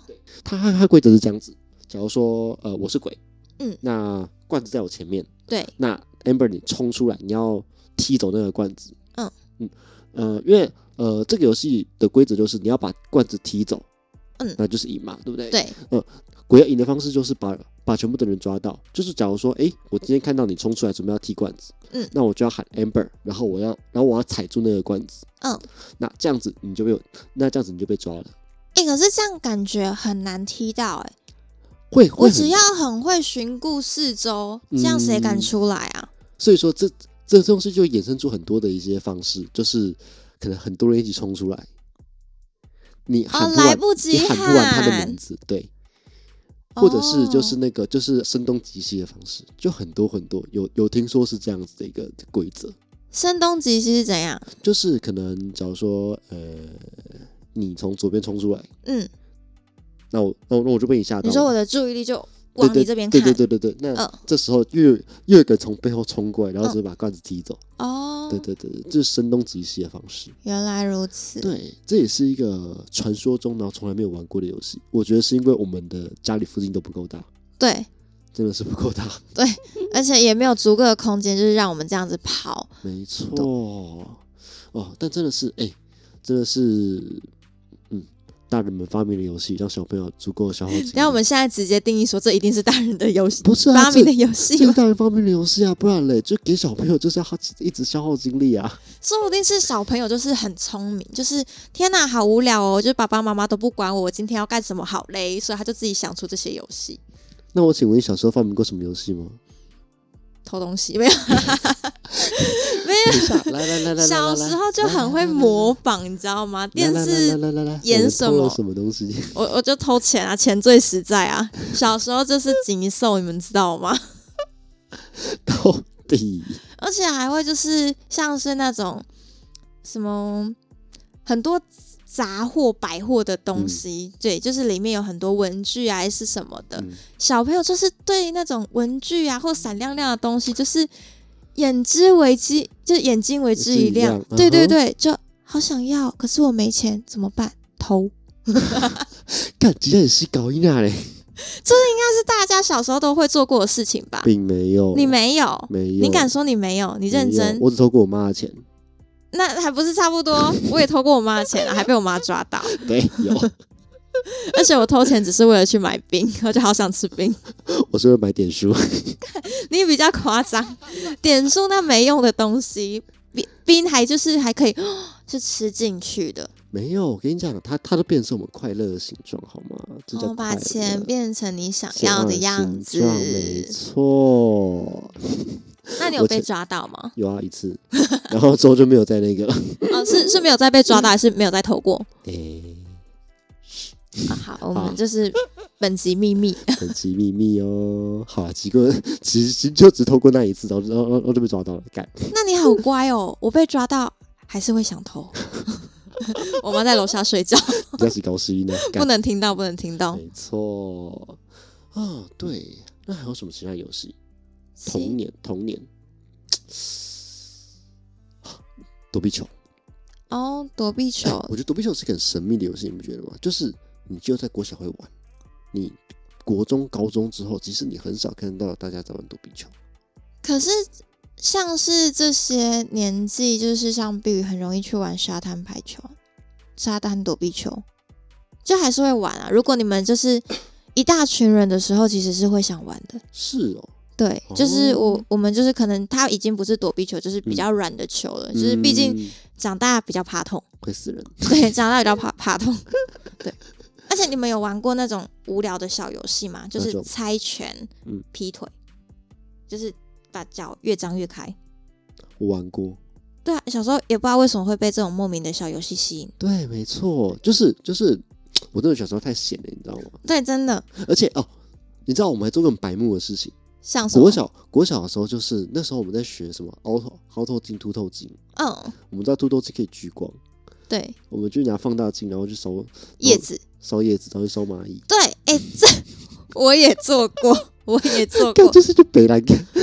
A: 它它它规则是这样子，假如说呃我是鬼，
B: 嗯，
A: 那罐子在我前面，
B: 对，
A: 那 Amber 你冲出来，你要踢走那个罐子，
B: 嗯。
A: 嗯呃，因为呃这个游戏的规则就是你要把罐子踢走，
B: 嗯。
A: 那就是赢嘛，对不对？，
B: 对，
A: 鬼要赢的方式就是把把全部的人抓到，就是假如说，诶，我今天看到你冲出来准备要踢罐子，
B: 嗯。
A: 那我就要喊 Amber，然后我要然后我要踩住那个罐子，
B: 嗯，
A: 那这样子你就被那这样子你就被抓了，
B: 哎、可是这样感觉很难踢到、哎，
A: 会会
B: 我只要很会巡顾四周，这样谁敢
A: 嗯
B: 出来啊？
A: 所以说这这东西就衍生出很多的一些方式，就是可能很多人一起冲出来，你喊
B: 哦，
A: 不完，
B: 来不及
A: 你喊不完他的名字，对，或者是就是
B: 哦
A: 那个就是声东击西的方式，就很多很多有有听说是这样子的一个规则，
B: 声东击西是怎样？
A: 就是可能假如说呃你从左边冲出来，
B: 嗯，
A: 那我那我那我就被你吓到，
B: 你说我的注意力就往你这边看，
A: 对对对对对，那
B: 嗯
A: 这时候又有又有一个从背后冲过来，然后
B: 嗯
A: 直接把罐子踢走，
B: 哦，
A: 对对对对，这是声东击西的方式。
B: 原来如此，
A: 对，这也是一个传说中然后从来没有玩过的游戏。我觉得是因为我们的家里附近都不够大，
B: 对
A: 真的是不够大。
B: 对而且也没有足够的空间，就是让我们这样子跑。
A: 没错，哦，但真的是，哎、真的是，嗯，大人们发明的游戏，让小朋友足够消耗。
B: 然后我们现在直接定义说，这一定是大人的游戏，
A: 不是啊，
B: 发明的游戏
A: 这是？大人发明的游戏啊，不然嘞，就给小朋友就是要耗一直消耗精力啊。
B: 说不定是小朋友就是很聪明，就是天哪，好无聊哦，就是爸爸妈妈都不管我，我今天要干什么好嘞，所以他就自己想出这些游戏，
A: 那我请问，你小时候发明过什么游戏吗？
B: 偷东西没有？
A: 等一下，来来来来来，
B: 小时候就很会模仿，你知道吗？电视演什么
A: 什么东西？
B: 我我就偷钱啊，钱最实在啊。小时候就是锦兽，你们知道吗？
A: 到底？
B: 而且还会就是像是那种什么很多杂货百货的东西，对，就是里面有很多文具啊，还是什么的。
A: 嗯
B: 小朋友就是对那种文具啊或闪亮亮的东西，就是眼之为之，就是眼睛为之一亮。对对对，就好想要，可是我没钱，怎么办？偷。
A: 干，今天也是搞音啊嘞，
B: 是大家小时候都会做过的事情吧？
A: 并没有，
B: 你没有，
A: 没有，
B: 你敢说你没有？你认真？
A: 我只偷过我妈的钱，
B: 那还不是差不多？我也偷过我妈的钱啊，还被我妈抓到。
A: 对，有，
B: 而且我偷钱只是为了去买冰，我就好想吃冰。
A: 我是会买点书，
B: 你比较夸张，点数那没用的东西，冰冰还就是还可以 是吃进去的。
A: 没有，我跟你讲，它它都变成我们快乐的形状，好吗？这叫
B: 我哦把钱变成你想
A: 想
B: 要的样子。
A: 没错，
B: 那你有被抓到吗？
A: 有啊一次，然后之后就没有在那个了，
B: 哦，是是没有再被抓到，还是没有再投过？
A: 诶、
B: 啊，好，我
A: 好
B: 们就是本集秘密。
A: 本集秘密哦。好啊，几个其实就只偷过那一次，然后然后然后就被抓到了，干。
B: 那你好乖哦，我被抓到还是会想偷。我妈在楼下睡觉，
A: 比较是高兴呢，
B: 不
A: 干。
B: 能听到，不能听到。
A: 没错，啊，对，那还有什么其他游戏？童年，童年，躲避球。
B: 哦，躲避球
A: 我觉得躲避球是个很神秘的游戏，你不觉得吗？就是你就在国小会玩，你国中、高中之后，其实你很少看到大家在玩躲避球。
B: 可是像是这些年纪，就是像碧宇很容易去玩沙滩排球、沙滩躲避球，就还是会玩啊。如果你们就是一大群人的时候，其实是会想玩的。
A: 是哦，
B: 对，就是我、
A: 哦
B: 我们就是可能他已经不是躲避球，就是比较软的球了，就是毕竟
A: 嗯
B: 长大比较怕痛。
A: 会死人。
B: 对，长大比较怕怕痛。对，而且你们有玩过那种无聊的小游戏吗？就是猜拳、
A: 嗯
B: 劈腿，就是把脚越张越开。
A: 我玩过，
B: 对啊，小时候也不知道为什么会被这种莫名的小游戏吸引。
A: 对，没错，就是就是，我真的小时候太闲了，你知道吗？
B: 对，真的
A: 而且哦，你知道我们还做过很白目的事情。
B: 像什么
A: 国小国小的时候，就是那时候我们在学什么凹透凹透镜、凸透镜。
B: 嗯，
A: 我们知道凸透镜可以聚光，
B: 对，
A: 我们就拿放大镜，然后去搜
B: 叶子，
A: 烧叶子，然后去烧蚂蚁。
B: 对，哎、这我也做过，我也做
A: 干，
B: 过。
A: 这是就北兰，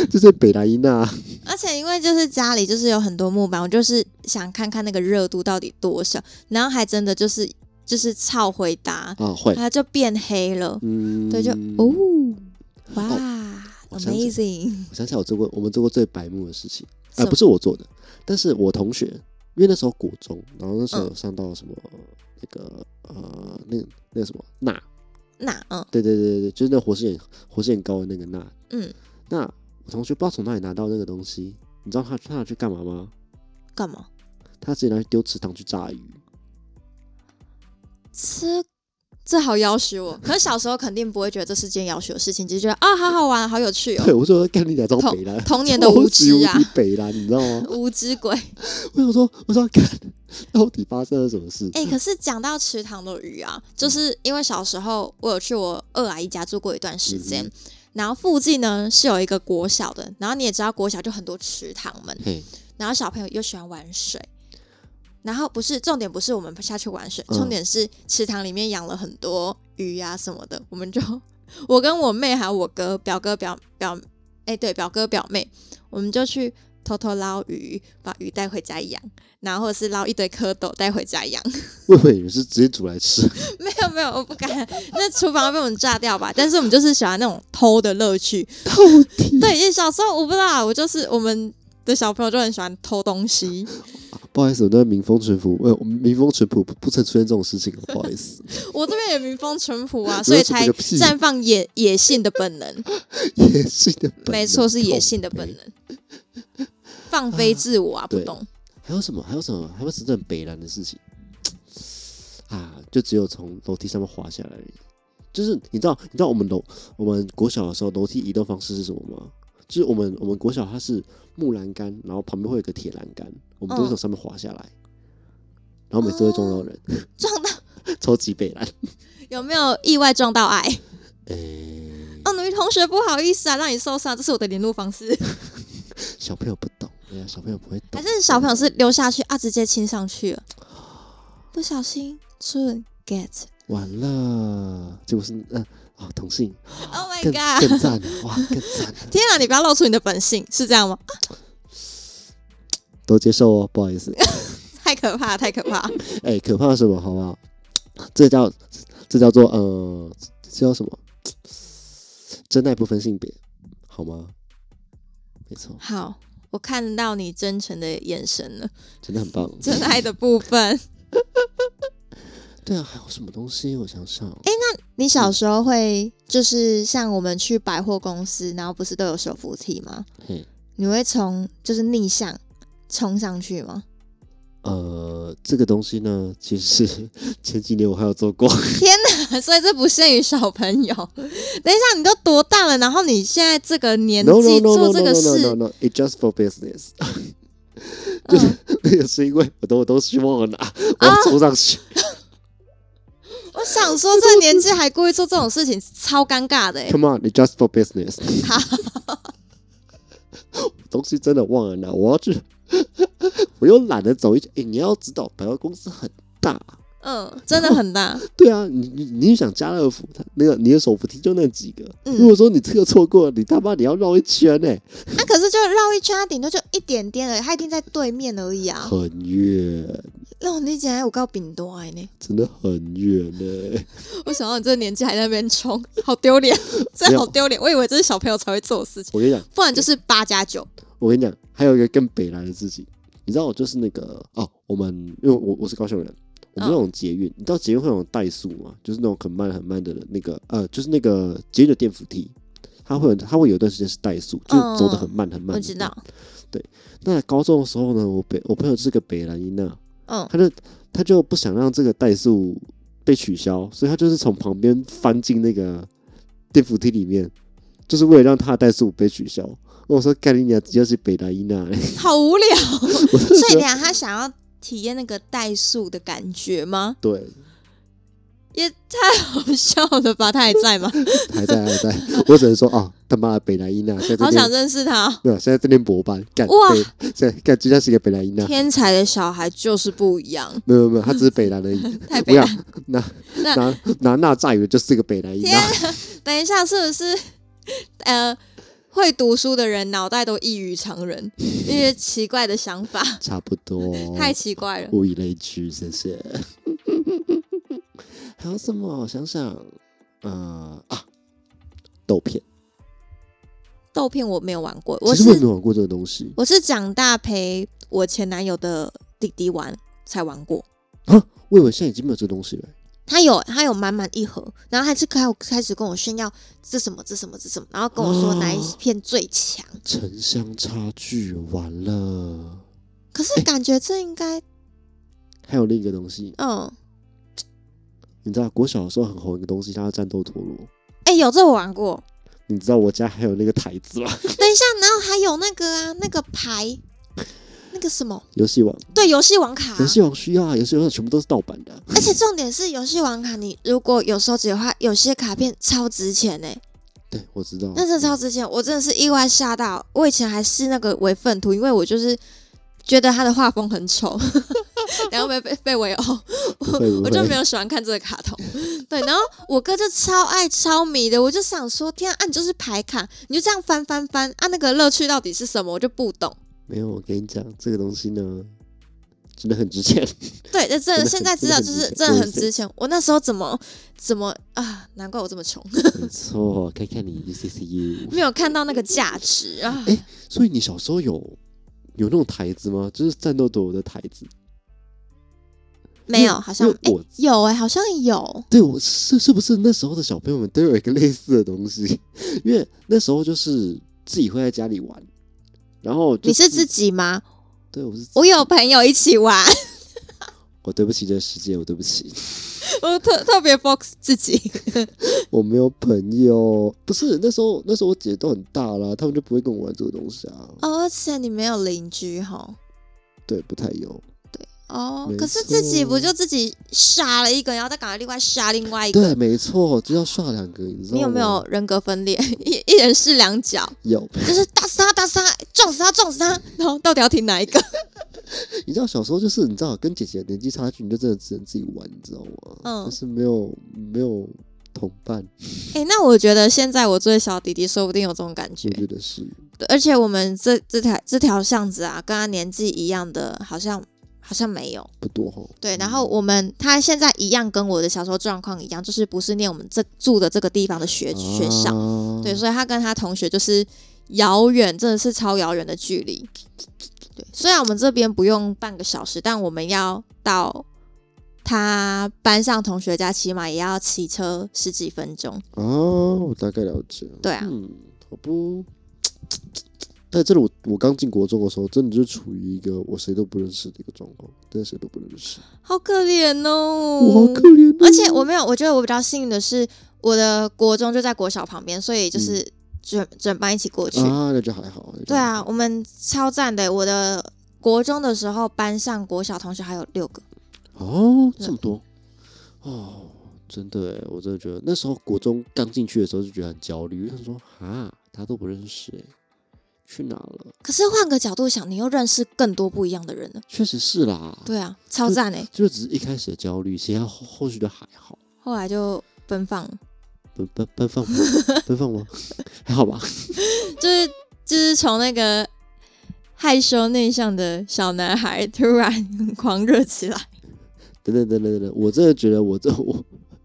A: 就是北兰伊娜。
B: 而且因为就是家里就是有很多木板，我就是想看看那个热度到底多少，然后还真的就是就是超回答，
A: 啊，会，
B: 它就变黑了。
A: 嗯，
B: 对，就哦，哇，amazing！
A: 我想起来，我做过，我们做过最白目的事情，啊，不是我做的，但是我同学，因为那时候国中，然后那时候上到什么、那个呃，那个那个什么钠，
B: 钠嗯
A: 对对对对对，就是那活性很活性很高的那个钠。
B: 嗯，
A: 那我同学不知道从哪里拿到那个东西，你知道他他拿去干嘛吗？
B: 干嘛？
A: 他直接拿去丢池塘去炸鱼。
B: 这这好要求哦。可是小时候肯定不会觉得这是件要挟的事情，只是觉得啊，好好玩，好有趣哦
A: 对，
B: 哦。
A: 我说干你俩招北兰，
B: 童年的无知啊
A: 你知道吗？
B: 无知鬼
A: 我想说，我说干，到底发生了什么事？
B: 哎、可是讲到池塘的鱼啊，就是因为小时候我有去我二阿姨家住过一段时间，
A: 嗯
B: 然后附近呢是有一个国小的，然后你也知道国小就很多池塘们，然后小朋友又喜欢玩水，然后不是重点，不是我们下去玩水，
A: 嗯
B: 重点是池塘里面养了很多鱼啊什么的，我们就 我跟我妹还有我哥、表哥、表表，哎、对，表哥表妹，我们就去偷偷捞鱼，把鱼带回家养，然后是捞一堆蝌蚪带回家养。
A: 我以为你是直接煮来吃，
B: 没有没有，我不敢，那厨房会被我们炸掉吧？但是我们就是喜欢那种偷的乐趣。
A: 到底
B: 对，因为小时候我不知道，我就是我们的小朋友就很喜欢偷东西。
A: 不好意思，我那民风淳朴，呃，我们民风淳朴不不曾出现这种事情，不好意思，
B: 我这边也民风淳朴啊，所以才绽放野野性的本能。
A: 野性的本能，
B: 没错，是野性的本能，放飞自我啊，不懂。
A: 还有什么？还有什么？还有什么很北蓝的事情 啊？就只有从楼梯上面滑下来而已。就是你知道，你知道我们楼我们国小的时候楼梯移动方式是什么吗？就是我们我们国小它是木栏杆，然后旁边会有一个铁栏杆，我们都是从上面滑下来，然后每次都会撞到人，
B: 撞到
A: 超级北蓝。
B: 有没有意外撞到爱？
A: 诶、
B: 哦，女同学不好意思啊，让你受伤，这是我的联络方式。
A: 小朋友不懂，哎呀，小朋友不会懂，
B: 还是小朋友是溜下去啊，直接亲上去了，不小心顺 get。
A: 完了，结果是嗯啊同性
B: Oh my
A: 更
B: god！
A: 更赞了，哇更赞了，
B: 天啊，你不要露出你的本性，是这样吗？
A: 都接受哦，不好意思，
B: 太可怕，太可怕！
A: 哎，可怕什么好不好？这叫这叫做呃，这叫什么？真爱不分性别，好吗？没错，
B: 好，我看到你真诚的眼神了，
A: 真的很棒。
B: 真爱的部分。
A: 对啊，还有什么东西？我想想，哎，那
B: 你小时候会就是像我们去百货公司，然后不是都有手扶梯吗？
A: 嗯，
B: 你会从就是逆向冲上去吗？
A: 呃，这个东西呢，其实是 前几年我还有做过。
B: 天哪！所以这不限于小朋友。等一下，你都多大了？然后你现在这个年
A: No no
B: 纪
A: no no
B: 做
A: no
B: 这
A: no
B: 个
A: no
B: 事
A: no，no，it just for business。就是
B: 嗯，
A: 那个是因为我都我都希望我拿我要冲上去，
B: 我想说，这个年纪还故意做这种事情，超尴尬的哎。
A: Come on, it just for business。
B: 好，
A: 东西真的忘了拿，我要去，我又懒得走一圈。哎、你要知道，百货公司很大，
B: 嗯，真的很大。
A: 对啊，你你你想家乐福，它那个你的手扶梯就那几个。
B: 嗯
A: 如果说你这个错过了，你他妈你要绕一圈呢、
B: 那、可是就绕一圈，它顶多就一点点而已，它一定在对面而已啊。
A: 很远，
B: 那我那简有告饼多哎呢！
A: 真的很远呢、
B: 我想到你这个年纪还在那边冲，好丢脸，真的好丢脸。我以为这是小朋友才会做的事情，
A: 我跟你讲，
B: 不然就是八加九。
A: 我跟你讲，还有一个更北来的事情，你知道，我就是那个哦，我们因为我我是高雄人，我们那种捷运，你知道捷运会有怠速吗？就是那种很慢很慢的那个呃，就是那个捷运的电扶梯，它会有它会有一段时间是怠速，就走的很慢很慢。
B: 我知道，对
A: 那高中的时候呢，我北我朋友是个北兰音呐，
B: 嗯，
A: 他就他就不想让这个怠速被取消，所以他就是从旁边翻进那个电扶梯里面，就是为了让他的怠速被取消。我说干你娘，只要是北兰音呐，
B: 好无聊。所以俩他想要体验那个怠速的感觉吗？
A: 对，
B: 也太好笑了吧！他还在吗？
A: 还在还在，我只能说啊，他妈的北兰音呐，现在
B: 好想认识他哦。
A: 没有，现在在念博班，干
B: 哇
A: 北，现在干今天是一个北兰音呐，
B: 天才的小孩就是不一样，
A: 没有没有，他只是北兰而已，
B: 太北蓝。
A: 拿
B: 那
A: 拿拿那炸鱼就是个北兰音
B: 天，等一下，是不是呃会读书的人脑袋都异于常人？一些奇怪的想法，
A: 差不多，
B: 太奇怪了。
A: 物以类聚，谢谢。还有什么？我想想，呃啊，豆片，
B: 豆片我没有玩过，我是
A: 没有玩过这个东西
B: 我是长大陪我前男友的弟弟玩才玩过。
A: 啊。我以为现在已经没有这个东西了。
B: 他有他有满满一盒，然后还是开开始跟我炫耀这什么这什么这什么，然后跟我说哪一片最强。
A: 城乡差距完了，
B: 可是感觉这应该，
A: 还有另一个东西，
B: 嗯，
A: 你知道国小的时候很红一个东西，它叫战斗陀螺。
B: 哎、有这我玩过。
A: 你知道我家还有那个台子吗？
B: 等一下，然后还有那个啊，那个牌，那个什么，
A: 游戏王，
B: 对，游戏王卡啊、
A: 游戏王需要啊，游戏王全部都是盗版的啊。
B: 而且重点是游戏王卡，你如果有收集的话，有些卡片超值钱呢、
A: 对，我知道。
B: 那是超值钱，我真的是意外吓到。我以前还是那个为粪图，因为我就是觉得他的画风很丑，然后被被被围殴，
A: 不会不
B: 我就没，有喜欢看这个卡通。对，然后我哥就超爱超迷的，我就想说，天啊，啊你就是牌卡，你就这样翻翻翻啊，那个乐趣到底是什么？我就不懂。
A: 没有。我跟你讲，这个东西呢，真的很值钱。
B: 对，这真的现在知道，就是真的很值钱。我那时候怎么怎么啊？难怪我这么穷，
A: 没错，看看你 UCCU。
B: 没有看到那个价值啊。
A: 哎所以你小时候有有那种台子吗？就是战斗陀螺的台子？
B: 没有，好像
A: 我
B: 有哎、好像有。
A: 对，我是是不是那时候的小朋友们都有一个类似的东西？因为那时候就是自己会在家里玩，然后
B: 你是自己吗？
A: 对我是
B: 我有朋友一起玩，
A: 我对不起这个世界，我对不起，
B: 我特特别 focus 自己。
A: 我没有朋友。不是那时候，那时候我姐都很大啦，他们就不会跟我玩这个东西啊。
B: 哦，而且你没有邻居哈。
A: 对，不太有。没，
B: 哦可是自己不就自己杀了一个，然后再赶快另外杀另外一个？
A: 对，没错，就要刷两个，你知道吗？
B: 你有没有人格分裂？一一人是两角，
A: 有？
B: 就是打死他，打死他，撞死他，撞死他，然后到底要听哪一个？
A: 你知道小时候就是你知道跟姐姐的年纪差距，你就真的只能自己玩，你知道吗？
B: 嗯
A: 就是没有没有同伴，
B: 哎、那我觉得现在我最小弟弟说不定有这种感觉
A: 我，觉得是
B: 对而且我们这这条这条巷子啊，跟他年纪一样的，好像好像没有。
A: 不多哈。
B: 对，然后我们他现在一样跟我的小时候状况一样，就是不是念我们这住的这个地方的学学校，
A: 啊
B: 对，所以他跟他同学就是遥远，真的是超遥远的距离。对，虽然我们这边不用半个小时，但我们要到他班上同学家，起码也要骑车十几分钟。
A: 哦，我大概了解。
B: 对啊，
A: 嗯，好不。但这里我我刚进国中的时候，真的就处于一个我谁都不认识的一个状况，真的谁都不认识，
B: 好可怜哦，
A: 我好可怜、哦。
B: 而且我没有，我觉得我比较幸运的是，我的国中就在国小旁边，所以就是整整班一起过去。
A: 啊，那就还好。
B: 对啊，我们超赞的。我的国中的时候，班上国小同学还有六个。
A: 哦，
B: 对
A: 这么多哦，真的哎，我真的觉得那时候国中刚进去的时候就觉得很焦虑，他说啊，他都不认识哎，去哪了？
B: 可是换个角度想，你又认识更多不一样的人了。
A: 确实是啦，
B: 对啊，超赞哎！
A: 就只是一开始的焦虑，其他后后续都还好。
B: 后来就奔放了，
A: 奔奔奔放吗？奔放吗？还好吧。
B: 就是就是从那个害羞内向的小男孩，突然狂热起来。
A: 等等等等等等，我真的觉得我这我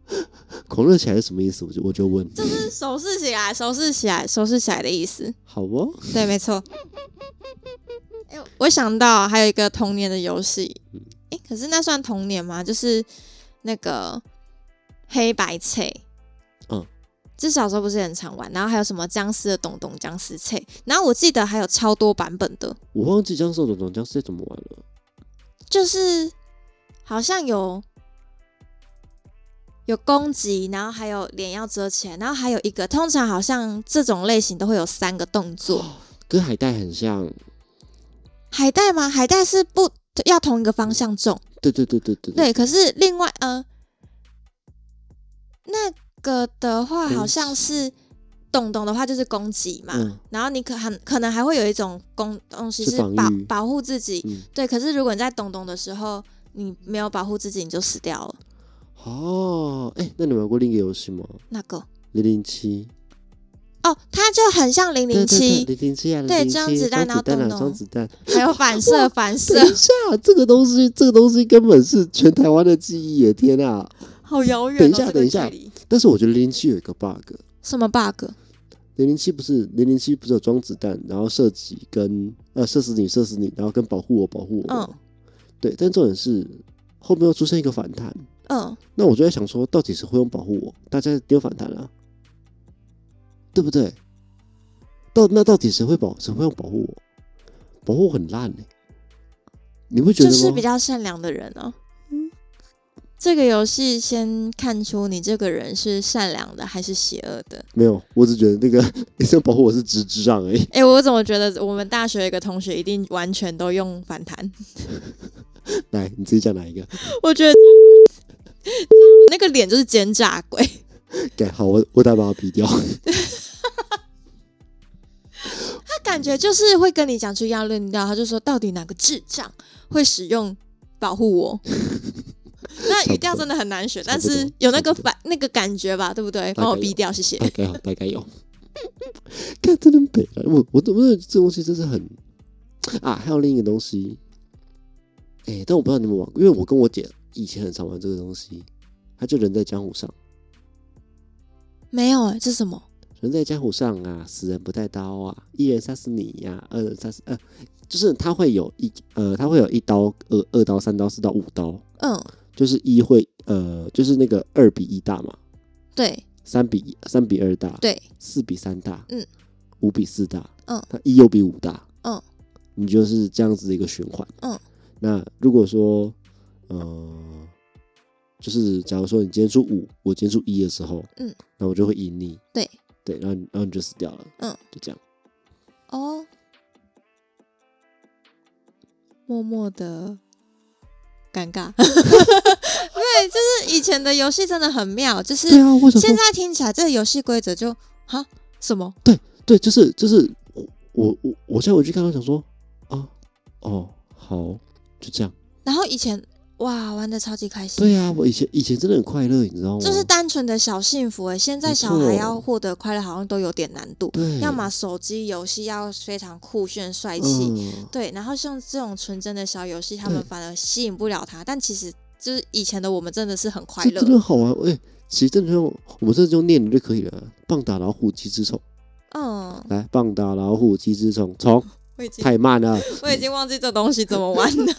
A: 狂热起来是什么意思？我就我就问，
B: 就是收拾起来，收拾起来，手势起来的意思。
A: 好哦？
B: 对，没错。哎、我想到还有一个童年的游戏，哎、可是那算童年吗？就是那个黑白菜，
A: 嗯，
B: 这小时候不是很常玩，然后还有什么僵尸的懂懂僵尸菜，然后我记得还有超多版本的，
A: 我忘记僵尸董董僵尸怎么玩了。
B: 就是好像有有攻击，然后还有脸要遮起来，然后还有一个，通常好像这种类型都会有三个动作。
A: 跟海带很像。
B: 海带吗？海带是不要同一个方向中，
A: 对对对对对
B: 对。可是另外呃，那个的话好像是懂懂的话就是攻击嘛，
A: 嗯
B: 然后你可很可能还会有一种攻东西
A: 是
B: 是保保护自己，
A: 嗯。
B: 对。可是如果你在懂懂的时候，你没有保护自己，你就死掉了。
A: 哦，哎，那你玩过另一个游戏吗？
B: 那个
A: 零零七。
B: 哦，它就很像零零七，
A: 零零七啊，
B: 对
A: 007
B: 装子弹然后
A: 弹啊，
B: 咚咚
A: 装子弹。
B: 还有反射反射，
A: 等一下，这个东西，这个东西根本是全台湾的记忆耶！天啊！
B: 好遥远、哦。
A: 等一下
B: 这个
A: 等一下但是我觉得零零七有一个 bug，
B: 什么 bug？
A: 零零七不是零零七不是有装子弹，然后射击跟呃射死你射死你，然后跟保护我保护我对，但重点是后面又出现一个反弹，
B: 嗯，
A: 那我就在想说，到底谁会用保护我？大家丢反弹啊，对不对？到那到底谁会保谁会用保护我？保护我很烂哎、你不觉得吗？
B: 就是比较善良的人哦。这个游戏先看出你这个人是善良的还是邪恶的。
A: 没有，我只觉得那个 你这保护我是直智障而已。
B: 哎、我怎么觉得我们大学有一个同学一定完全都用反弹？
A: 来，你自己讲哪一个？
B: 我觉得 那个脸就是奸诈鬼。
A: 改好，我我待把它逼掉。
B: 他感觉就是会跟你讲出一样论调，他就说到底哪个智障会使用保护我？那语调真的很难选，但是有那个反那个感觉吧，对不对？帮我逼掉，谢谢
A: 大。概好，大概有。看，真的很北了。我我我这东西真是很啊，还有另一个东西，哎、但我不知道你们玩，因为我跟我姐以前很常玩这个东西。他就人在江湖上，
B: 没有哎、这是什么？
A: 人在江湖上啊，死人不带刀啊，一人杀死你呀、二人杀死呃，就是他会有一呃，他会有一刀、二二刀、三刀、四刀、五刀，
B: 嗯，
A: 就是一会呃，就是那个二比一大嘛，
B: 对。
A: 三比三比二大，
B: 对，
A: 四比三大，
B: 嗯，
A: 五比四大，
B: 嗯。
A: 它一又比五大，
B: 嗯，
A: 你就是这样子的一个循环，
B: 嗯。
A: 那如果说，呃，就是假如说你今天出五，我今天出一的时候，
B: 嗯，
A: 那我就会赢你，
B: 对
A: 对，然后然后你就死掉了，
B: 嗯，
A: 就这样。
B: 哦，默默的尴尬。对，就是以前的游戏真的很妙，就是
A: 对啊，我
B: 现，在听起来这个游戏规则就哈什么？
A: 对对，就是就是我我我我现在回去看我想说啊，哦，好，就这样。
B: 然后以前哇玩的超级开心，
A: 对啊，我以前以前真的很快乐，你知道吗？
B: 就是单纯的小幸福哎。现在小孩要获得快乐好像都有点难度，
A: 对，
B: 要么手机游戏要非常酷炫帅气，
A: 嗯，
B: 对，然后像这种纯真的小游戏，他们反而吸引不了他。但其实就是以前的我们真的是很快乐
A: 真，的好玩。哎、其实真的用我们这就用念的就可以了。棒打老虎，鸡之虫，
B: 嗯，
A: 来，棒打老虎，鸡之虫，虫
B: 我已经
A: 太慢了。
B: 我已经忘记这东西怎么玩了。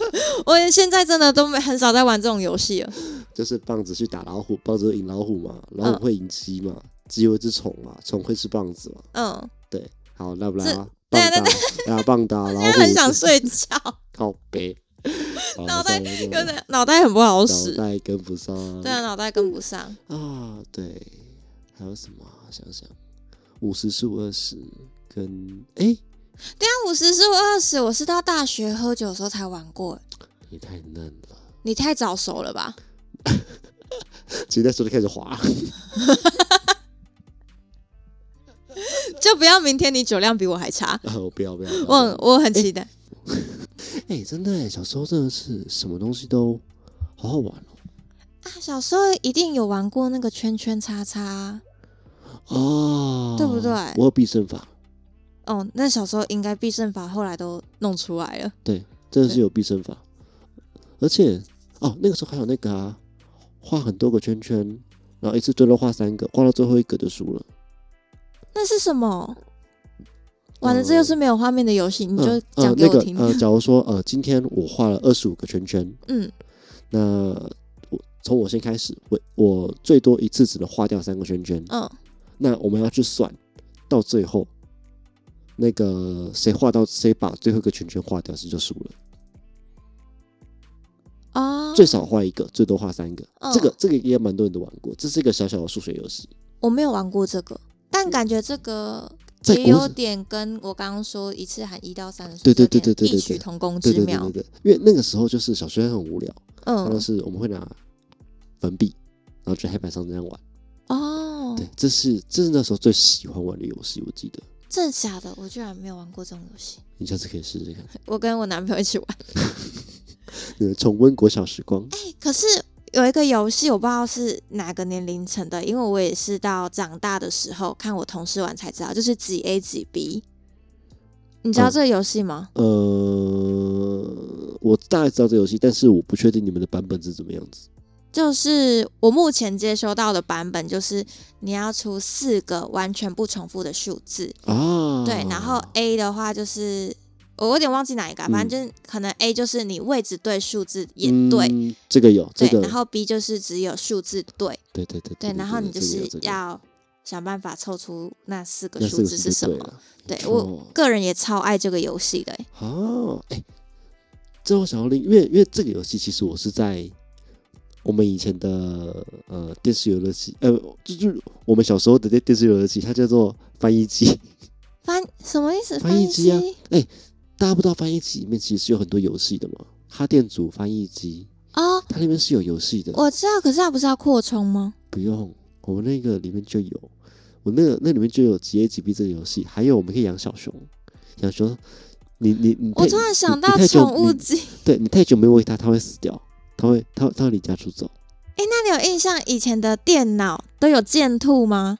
B: 我现在真的都没很少在玩这种游戏了。
A: 就是棒子去打老虎，棒子会赢老虎嘛，老
B: 嗯
A: 虎会赢鸡嘛，鸡有一只虫嘛，虫会吃棒子嘛。
B: 嗯，
A: 对，好，来不来
B: 这
A: 啊？
B: 对
A: 棒打，啊，棒打 老虎，
B: 很想睡觉，
A: 靠背，好
B: 脑袋
A: 算了
B: 有点脑袋很不好
A: 脑
B: 使。
A: 袋跟不上。
B: 对啊，脑袋跟不上。
A: 啊，对，还有什么啊？想想，五十是二十，跟哎、
B: 对啊，五十是二十，我是到大学喝酒的时候才玩过。
A: 你太嫩了，
B: 你太早熟了吧？
A: 其实那时候就开始滑。
B: 就不要明天你酒量比我还差。
A: 啊，我不要不要，不要
B: 我很我很期待。
A: 哎、真的哎，小时候真的是什么东西都好好玩哦。
B: 啊，小时候一定有玩过那个圈圈叉叉。
A: 哦，
B: 对不对
A: 我有必胜法，
B: 哦，那小时候应该必胜法后来都弄出来了。
A: 对，真的是有必胜法。而且哦，那个时候还有那个啊，画很多个圈圈，然后一次最多画三个，画到最后一个就输了。
B: 那是什么？玩的，这又是没有画面的游戏，你就
A: 嗯
B: 讲
A: 呃那个。呃，假如说呃，今天我画了二十五个圈圈，
B: 嗯，
A: 那我从我先开始，我我最多一次只能画掉三个圈圈。
B: 嗯，
A: 那我们要去算，到最后那个谁画到谁把最后一个圈圈画掉，谁就输了。
B: 哦，
A: 最少画一个，最多画三个。
B: 嗯
A: 这个这个也蛮多人都玩过，这是一个小小的数学游戏。
B: 我没有玩过这个，但感觉这个也有点跟我刚刚说一次喊一到三的数
A: 对对对对对对
B: 异曲同工之妙。
A: 对对对对，因为那个时候就是小学很无聊，然后
B: 嗯，
A: 是我们会拿粉笔，然后在黑板上这样玩。
B: 哦，
A: 对，这是这是那时候最喜欢玩的游戏，我记得。
B: 真的假的？我居然没有玩过这种游戏。
A: 你下次可以试试看，
B: 我跟我男朋友一起玩。
A: 呃，重温国小时光。
B: 哎可是有一个游戏，我不知道是哪个年龄层的，因为我也是到长大的时候看我同事玩才知道，就是几 A 几 B。你知道
A: 哦
B: 这个游戏吗？
A: 呃，我大概知道这游戏，但是我不确定你们的版本是怎么样子。
B: 就是我目前接收到的版本，就是你要出四个完全不重复的数字，
A: 哦，
B: 对，然后 A 的话就是我有点忘记哪一个反正就是可能 A 就是你位置对，数字也对，
A: 嗯，这个有，这
B: 对，
A: 个。
B: 然后 B 就是只有数字对，
A: 对对对
B: 对，然后你就是要想办法凑出那四个数字是什么。
A: 对
B: 我个人也超爱这个游戏的、欸，
A: 哦，哎、这我想要另，因为因为这个游戏其实我是在我们以前的呃电视游乐器，呃，就就我们小时候的电电视游乐器，它叫做翻译机。
B: 翻什么意思？
A: 翻译
B: 译
A: 机啊哎大家不知道翻译机里面其实是有很多游戏的嘛？哈电阻翻译机，
B: 啊，
A: 它里面是有游戏的。
B: 我知道，可是它不是要扩充吗？
A: 不用，我们那个里面就有，我那个那里面就有几 A 几 B 这个游戏，还有我们可以养小熊，养熊。你你你，
B: 我突然想到宠物机，
A: 对你太久没喂它，它会死掉，它会它会它会离家出走。
B: 哎、那你有印象以前的电脑都有剑兔吗？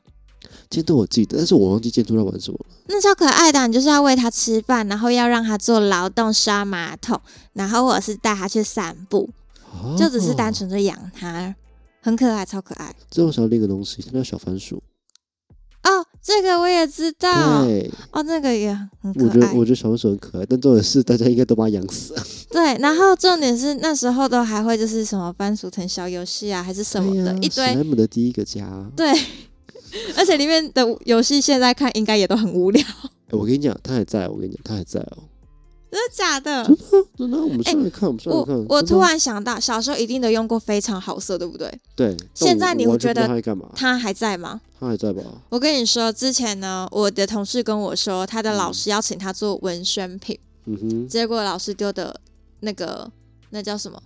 A: 箭兔我记得，但是我忘记箭兔在玩什么了。
B: 那超可爱的啊，你就是要喂它吃饭，然后要让它做劳动、刷马桶，然后或者是带它去散步，
A: 哦
B: 就只是单。纯的养它，很可爱，超可爱。
A: 这我想要另一个东西，它叫小番薯。
B: 哦，这个我也知道，
A: 对，
B: 哦，那个也很可
A: 我觉得
B: 爱。
A: 我觉得小松鼠很可爱，但重点是大家应该都把它养死了。
B: 对，然后重点是那时候都还会就是什么番薯藤小游戏啊，还是什么的，
A: 哎
B: 一堆
A: 史莱姆的第一个家。
B: 对，而且里面的游戏现在看应该也都很无聊，
A: 哎我跟你讲，他还在，我跟你讲，他还在哦。
B: 真的假的？
A: 真的啊，我们上来看，我们上来
B: 我
A: 看。
B: 我突然想到，小时候一定都用过非常好色，对不对？
A: 对，
B: 现在你会觉得
A: 不知道它在干嘛？
B: 他还在吗？
A: 他还在吧？
B: 我跟你说，之前呢，我的同事跟我说，他的老师邀请他做文宣品，
A: 嗯哼，
B: 结果老师丢的那个那叫什么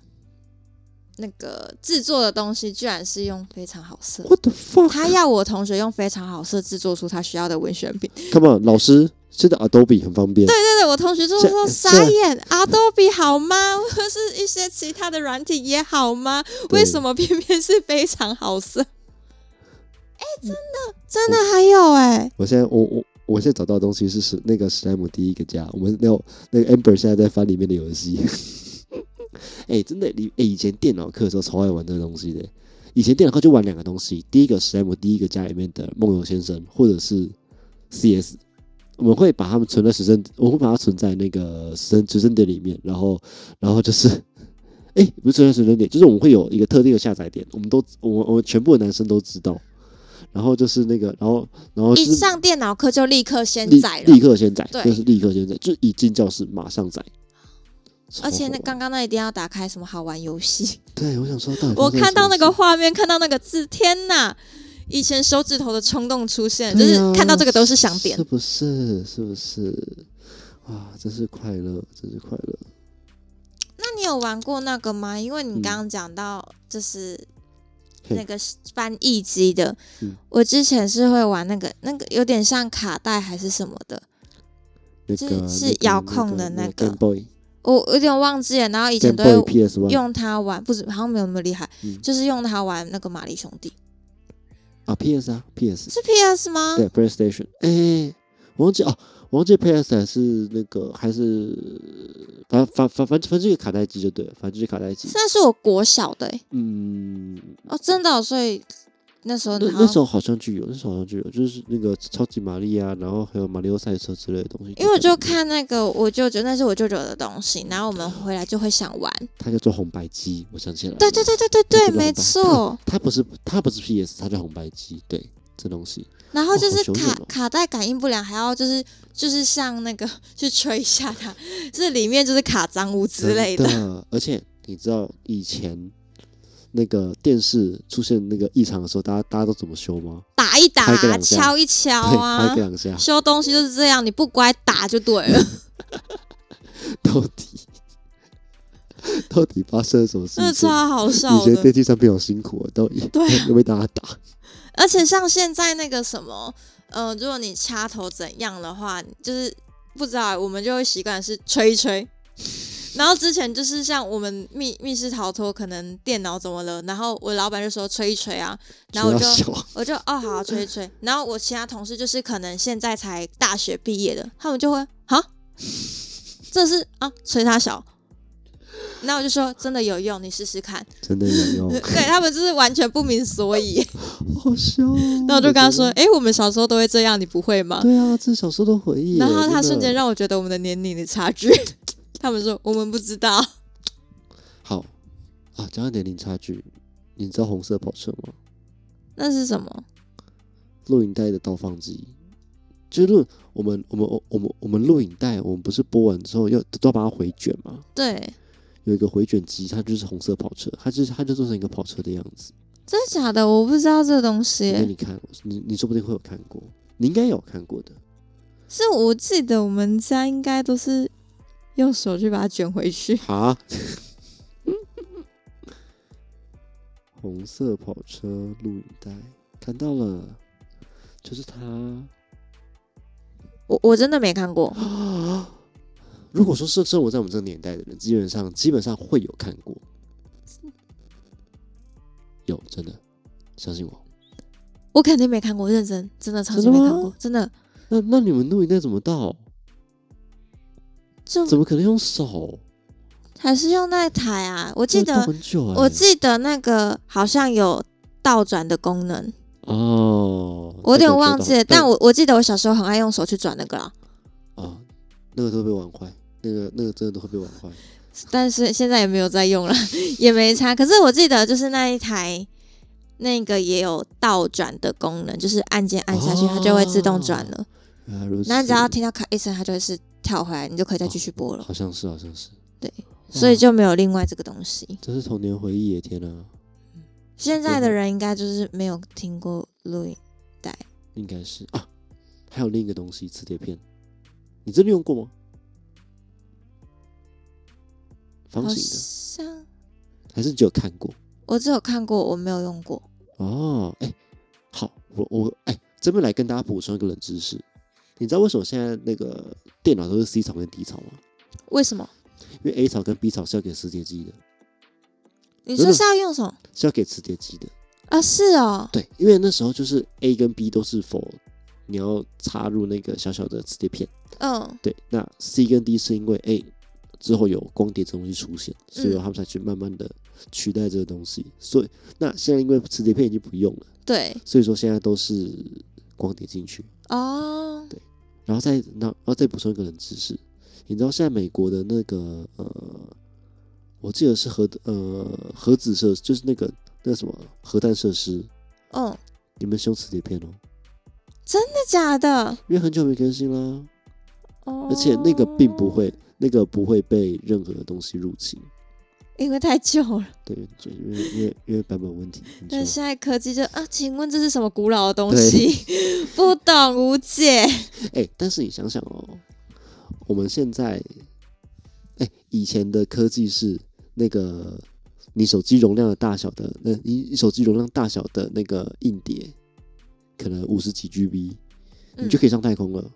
B: 那个制作的东西居然是用非常好色。
A: What the fuck？
B: 他要我同学用非常好色制作出他需要的文宣品。
A: Come on，老师，现在 Adobe 很方便。
B: 对对对，我同学就
A: 是
B: 说
A: 这
B: 傻眼，Adobe 好吗？或者是一些其他的软体也好吗？为什么偏偏是非常好色？哎、真的真的还有哎、
A: 我现在我我我现在找到的东西是史那个史莱姆第一个家，我们那个那个 Amber 现在在翻里面的游戏。哎、真的，你哎、以前电脑课的时候超爱玩这个东西的。以前电脑课就玩两个东西，第一个史莱姆第一个家里面的梦游先生，或者是 CS。我们会把它们存在随身，我会把它存在那个随身随身碟里面，然后然后就是，哎、不是存在随身碟，就是我们会有一个特定的下载点，我们都我们我们全部的男生都知道。然后就是那个，然后然后是
B: 一上电脑课就立刻先
A: 立
B: 载了
A: 立，刻先载，
B: 对
A: 就是立刻先载，就一进教室马上载。
B: 而且那刚刚那一定要打开什么好玩游戏。
A: 对，我想说，到底
B: 我看到那个画面，看到那个字，天哪！以前手指头的冲动出现，就是看到这个都是想点
A: 是。不是？是不是？哇，真是快乐，真是快乐。
B: 那你有玩过那个吗？因为你
A: 嗯
B: 刚刚讲到就是那个翻译机的，
A: 嗯
B: 我之前是会玩那个那个有点像卡带还是什么的，是
A: 那个
B: 是遥控的
A: 那
B: 那个我我有点忘记了。然后以前都用它玩，不是好像没有那么厉害，
A: 嗯
B: 就是用它玩那个玛丽兄弟，
A: 啊 PS 啊 PS
B: 是 PS 吗？
A: 对 PlayStation，哎、我忘记哦，我忘记 PS 还是那个还是反反反反正反正这个卡带机就对了，反正就是卡带机。
B: 那是我国小的、欸、
A: 嗯，
B: 哦，真的哦、所以那时候
A: 那那时候好像就有，那时候好像就有，就是那个超级玛丽啊，然后还有马里奥赛车之类的东西。
B: 因为我就看那个我舅舅，那是我舅舅的东西，然后我们回来就会想玩。
A: 它叫做红白机，我想起来了。
B: 对对对对对对，没错。
A: 它不是它不是 PS，它叫红白机。对，这东西
B: 然后就是卡、卡带感应不良，还要就是就是像那个 去吹一下它，就是里面就是卡脏污之类的。
A: 的。而且你知道以前那个电视出现那个异常的时候，大家大家都怎么修吗？
B: 打一打敲一敲
A: 对，
B: 啊
A: 拍个，两下，
B: 修东西就是这样，你不乖打就对了，
A: 到底到底发生了什么事
B: 真的
A: 情？
B: 超好
A: 以
B: 笑的。
A: 前电梯上面好辛苦啊，到底
B: 对啊
A: 又被大家打。
B: 而且像现在那个什么，呃，如果你掐头怎样的话，就是不知道，我们就会习惯是吹一吹。然后之前就是像我们密密室逃脱，可能电脑怎么了，然后我老板就说吹一吹啊，然后我就我就哦好吹一吹，然后我其他同事就是可能现在才大学毕业的，他们就会啊，这是啊吹他小，然后我就说真的有用，你试试看，
A: 真的有用，
B: 对他们就是完全不明所以。
A: 好笑哦。
B: 然后我就跟他说：“
A: 我觉
B: 哎、我们小时候都会这样，你不会吗，
A: 对啊，这小时候的回忆。
B: 然后他瞬间让我觉得我们的年龄的差距。他们说我们不知道，
A: 好啊，讲到年龄差距，你知道红色跑车吗？
B: 那是什么？
A: 录影带的倒放机，就是录我们我们我我们我们录影带，我们不是播完之后要都要把它回卷吗？
B: 对，
A: 有一个回卷机，它就是红色跑车，它就是它就做成一个跑车的样子。
B: 真的假的？我不知道这东
A: 西给
B: 西。
A: 你看，你你说不定会有看过，你应该有看过的。
B: 是我记得我们家应该都是用手去把它卷回去。
A: 哈，红色跑车录影带看到了，就是他。
B: 我我真的没看过，
A: 如果说是生活在我们这个年代的人，基本上基本上会有看过，有真的相信我。
B: 我肯定没看过，认真，真的超级没看过，真的
A: 那那你们录影带怎么倒？
B: 就
A: 怎么可能用手？
B: 还是用那台啊。我记得
A: 很久哎、
B: 我记得那个好像有倒转的功能，
A: 哦，
B: 我有点忘记了，但我我记得我小时候很爱用手去转那个啦。
A: 啊，那个都会被玩坏，那个那个真的都会被玩坏。
B: 但是现在也没有在用了，也没差。可是我记得就是那一台，那个也有倒转的功能，就是按键按下去，它就会自动转了。那只要听到咔一声，它就会是跳回来，你就可以再继续播了。
A: 好像是好像是，对
B: 所以就没有另外这个东西。
A: 这是童年回忆耶！天啊，
B: 现在的人应该就是没有听过录音带，
A: 应该是啊。还有另一个东西，磁碟片，你真的用过吗？方
B: 好
A: 形的，
B: 像
A: 还是只有看过？
B: 我只有看过，我没有用过。
A: 哦，哎，好，我我哎，这边来跟大家补充一个冷知识，你知道为什么现在那个电脑都是 C 槽跟 D 槽吗？
B: 为什么？
A: 因为 A 槽跟 B 槽是要给磁碟机的，
B: 你说是要用什么
A: 是要给磁碟机的。
B: 啊？是哦，
A: 对，因为那时候就是 A 跟 B 都是否你要插入那个小小的磁碟片，
B: 嗯
A: 对，那 C 跟 D 是因为 A 之后有光碟这东西出现，所以
B: 嗯
A: 他们才去慢慢的取代这个东西。所以那现在因为磁碟片已经不用了，
B: 对
A: 所以说现在都是光碟进去。
B: 哦，
A: 然后再然后然后再补充一个冷知识，你知道现在美国的那个呃，我记得是核呃核子设就是那个那个什么核弹设施，
B: 嗯，
A: 你们是用磁铁片哦，
B: 真的假的？
A: 因为很久没更新啦，
B: 哦，
A: 而且那个并不，会，那个不会被任何的东西入侵。
B: 因为太旧了。
A: 对，就因为因为因为版本问题，
B: 但现在科技就啊，请问这是什么古老的东西？不懂无解。
A: 哎、但是你想想哦，我们现在，哎、以前的科技是那个你手机容量的大小的，那你你手机容量大小的那个硬碟，可能五十几 GB，你就可以上太空了。
B: 嗯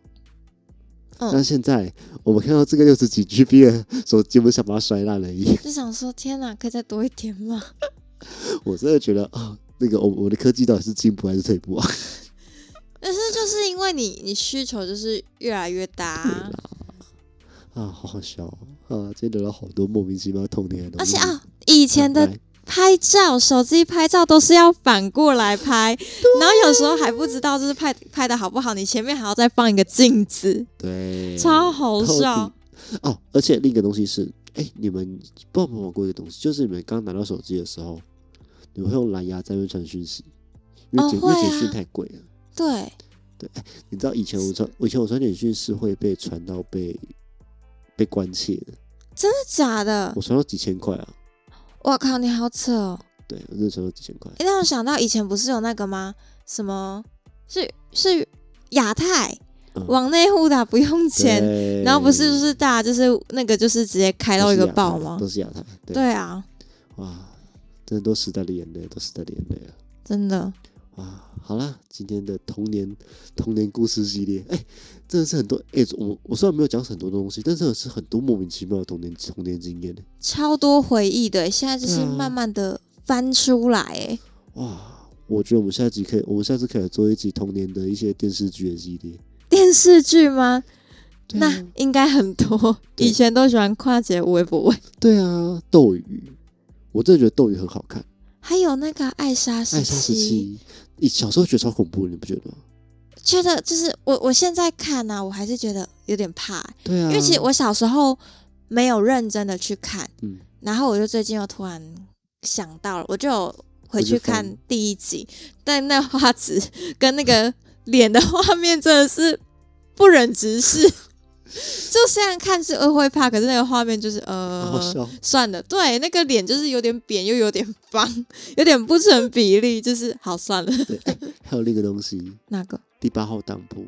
A: 那现在我们看到这个六十几 GB 的手机，我们想把它摔烂而已。
B: 就想说，天哪，可以再多一点吗？
A: 我真的觉得啊、那个我我的科技到底是进步还是退步啊？
B: 但是就是因为你你需求就是越来越大啊、
A: 啊，好好笑哦啊！今天聊了好多莫名其妙的童年的东西，
B: 而且啊，以前的
A: 来
B: 拍照，手机拍照都是要反过来拍，然后有时候还不知道就是拍拍的好不好，你前面还要再放一个镜子，
A: 对，
B: 超好笑。
A: 哦，而且另一个东西是，哎，你们不知道有没有玩过一个东西，就是你们刚拿到手机的时候，你们会用蓝牙在那边传讯息，因为简、因
B: 哦会啊。
A: 为简讯太贵了。
B: 对，对
A: 你知道以前我传，我以前我传简讯是会被传到被被关切的，
B: 真的假的？
A: 我？传到几千块啊，
B: 我靠，你好扯哦！
A: 对我就赚了几千块。
B: 诶让我想到以前不是有那个吗？什么是是亚太
A: 嗯
B: 往内互打不用钱，然后不是就是大家就是那个就是直接开到一个爆吗
A: 都？是亚太，对
B: 对啊，
A: 哇，真的都时代的眼泪，都时代的眼泪了。
B: 真的。
A: 哇，好啦，今天的童年童年故事系列，哎、真的是很多哎、我我虽然没有讲很多东西，但真的是很多莫名其妙的童年童年经验。
B: 超多回忆的，现在就是慢慢的翻出来，哎，
A: 哇，我觉得我们下集可以，我们下次可以来做一集童年的一些电视剧的系列。
B: 电视剧吗？
A: 啊
B: 那应该很多。以前都喜欢跨节微博微，
A: 对啊，斗鱼，我真的觉得斗鱼很好看。
B: 还有那个艾莎时
A: 艾莎时
B: 期，
A: 你小时候觉得超恐怖，你不觉得吗？
B: 觉得就是我我现在看呢、我还是觉得有点怕，
A: 对啊，
B: 因为其实我小时候没有认真的去看，
A: 嗯，
B: 然后我就最近又突然想到了，我就有回去看第一集，但那画质跟那个脸的画面真的是不忍直视。就虽然看是呃会怕，可是那个画面就是呃。算了，对，那个脸就是有点扁又有点方，有点不成比例，就是好算了。
A: 还有另一个东西，
B: 那个
A: 第八号当铺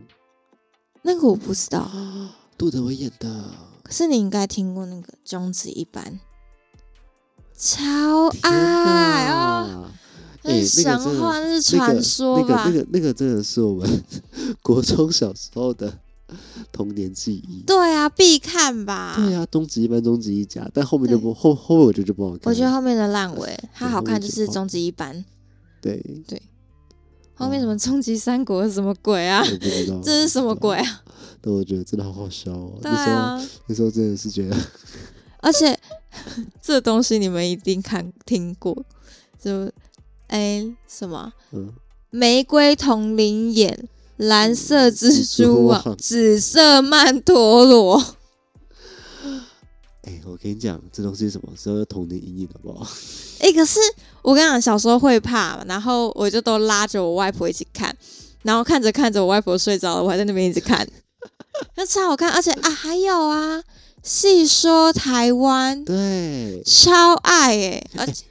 B: 那个我不知道，
A: 啊，杜德伟演的。
B: 可是你应该听过那个终止一班，超
A: 天
B: 爱哦，
A: 哪！
B: 那
A: 哎
B: 是神
A: 那个真的
B: 话，那是
A: 那个
B: 传说吧？
A: 那个那个那个真的是我们 国中小时候的 童年记忆。
B: 对啊，必看吧。
A: 对啊，终极一班、终极一家，但后面就不后后面我觉得就不好看。
B: 我觉得后面的烂尾，它好看就是终极一班，
A: 对对，
B: 后面什么终极三国是什么鬼啊？
A: 我不知道
B: 这是什么鬼？啊？
A: 但我觉得真的好好笑哦。
B: 对
A: 那时候
B: 啊，
A: 那时候真的是觉得，
B: 而且这东西你们一定看听过，就哎什么
A: 嗯，
B: 玫瑰同林眼、蓝色蜘蛛网、紫色曼陀罗。
A: 哎，我跟你讲，这东西是什么？是要童年阴影，好不好？
B: 哎、可是我跟你讲，小时候会怕嘛，然后我就都拉着我外婆一起看，然后看着看着，我外婆睡着了，我还在那边一直看，那超好看。而且啊，还有啊，细说台湾
A: 对，
B: 超爱哎、而且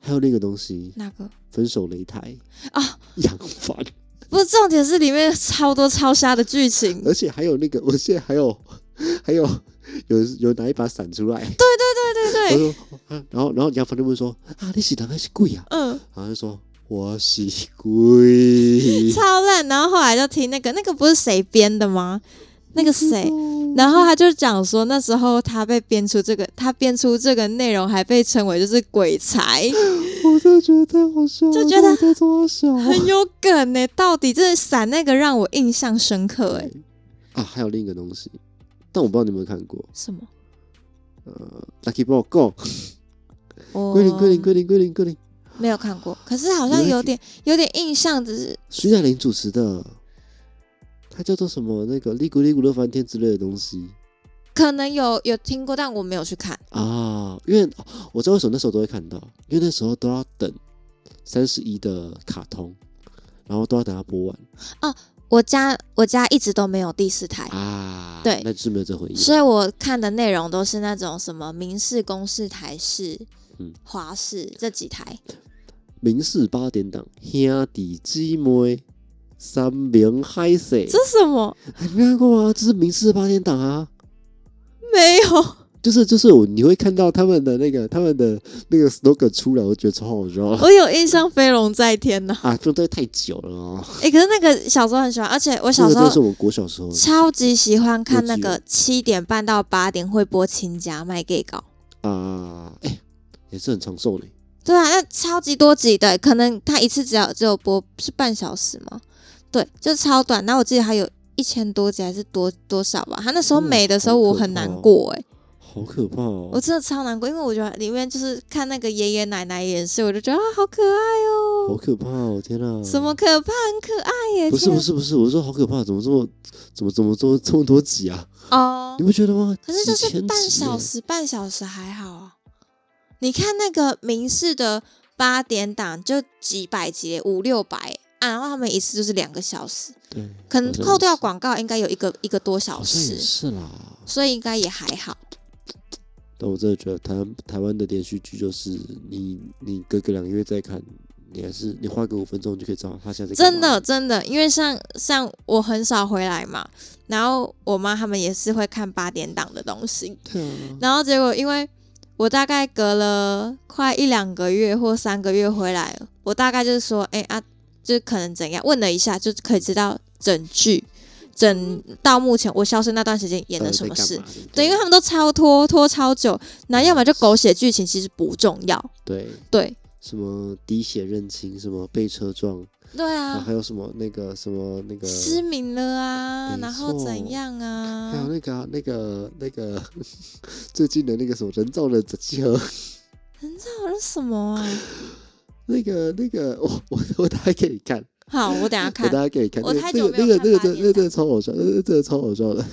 A: 还有另一个东西，
B: 哪个
A: 分手擂台
B: 啊，
A: 杨凡，
B: 不是重点是里面超多超瞎的剧情，
A: 而且还有那个，我现在还有 还有有有拿一把伞出来，
B: 对对对对对，
A: 我说啊然后然后杨凡就问说啊，你是人还是贵啊？
B: 嗯，
A: 然后就说我喜鬼。
B: 超烂。然后后来就听那个那个不是谁编的吗？那个谁，然后他就讲说，那时候他被编出这个，他编出这个内容，还被称为就是鬼才，
A: 我真的觉得太好笑了，
B: 就觉得
A: 到底在做小
B: 很有梗呢。到底这闪那个让我印象深刻哎，
A: 啊，还有另一个东西，但我不知道你有没有看过，
B: 什么？
A: 呃，Lucky Ball Go，
B: 我
A: 归零归零归零归零归零，
B: 没有看过，可是好像有点有点印象，只是。
A: 徐乃麟主持的，他叫做什么那个利古利古乐翻天之类的东西
B: 可能有有听过，但我没有去看。
A: 啊，因为哦我知道为什么那时候都会看到，因为那时候都要等三十一的卡通，然后都要等它播完哦
B: 我家我家一直都没有第四台，
A: 啊，
B: 对
A: 那就是没有这回忆，
B: 所以我看的内容都是那种什么明视、公视、台视、
A: 嗯
B: 华视这几台。
A: 明视八点档兄弟姊妹三明海水，
B: 这什么？
A: 哎你没看过吗？这是明视八点档啊。
B: 没有。
A: 就是就是我你会看到他们的那个他们的那个 slogan 出来，我觉得超好笑
B: 我有印象，飞龙在天呐。
A: 啊！不对，太久了哦。
B: 哎、可是那个小时候很喜欢，而且我小时候
A: 是我国小时候
B: 超级喜欢看那个七点半到八点会播亲家卖 gay 稿。
A: 啊，哎、也是很长寿的。
B: 对啊，那超级多集的，可能他一次只要只有播是半小时吗？对，就超短。然后我记得还有一千多集还是多多少吧？他那时候没的时候我很难过哎、
A: 好可怕哦！
B: 我真的超难过，因为我觉得里面就是看那个爷爷奶奶演戏，我就觉得啊好可爱哦
A: 好
B: 哦，
A: 可怕哦！天哪，
B: 什么可怕很可爱耶！
A: 不是不是不是，我说好可怕，怎么这么怎么怎么这么这么多集啊？
B: 哦
A: 你，不觉得吗？
B: 可是就是半，小时，半小时还好啊。你看那个明视的八点档就几百集，五六百啊，然后他们一次就是两个小时，
A: 对，
B: 可能扣掉广告应该有一个一个多小时，
A: 是啦。
B: 所以应该也还好。
A: 但我真的觉得台湾台湾的连续剧就是你你隔个两个月再看，你还是你花个五分钟就可以知道他现在在
B: 真的真的，因为像像我很少回来嘛，然后我妈他们也是会看八点档的东西，
A: 对啊，
B: 然后结果因为我大概隔了快一两个月或三个月回来，我大概就是说，哎、啊，就可能怎样，问了一下就可以知道整剧整到目前我消失那段时间演了什么事。对，因为他们都超拖拖超久，那要么就狗血剧情，其实不重要。
A: 对
B: 对
A: 什么滴血认亲，什么被车撞，
B: 对啊，
A: 还有什么那个什么那个，
B: 失明了啊，然后怎样啊
A: 还有
B: 啊？
A: 那个啊、那个那个 最近的那个什么人造的整机盒，
B: 人造人什么啊？
A: 那个那个 我我我打开给你看，
B: 好，我等下 看
A: 我
B: 看
A: 大。家给你看，
B: 我
A: 那个那
B: 太久没有
A: 个那个那个那个真的超好笑，那个真的超好笑的。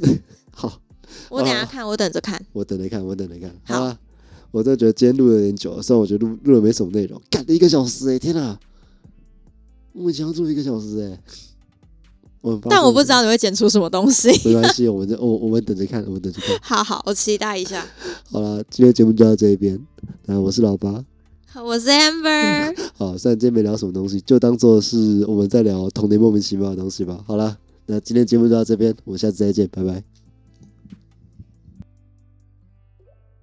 A: 好，
B: 我等下看，我等着看。
A: 我等着看，我等着看。
B: 好
A: 好啊，我真的觉得今天录的有点久了，虽然我觉得录录了没什么内容，干了一个小时哎、天哪！我们以前要录一个小时哎、
B: 但我不知道你会剪出什么东西。
A: 没关系，我们我我们等着看，我们等着看。
B: 好好，我期待一下。
A: 好了，今天节目就到这一边。那我是老八。
B: 我是 Amber，
A: 好，虽然今天没聊什么东西，就当做是我们在聊童年莫名其妙的东西吧。好了，那今天节目就到这边，我们下次再见，拜拜。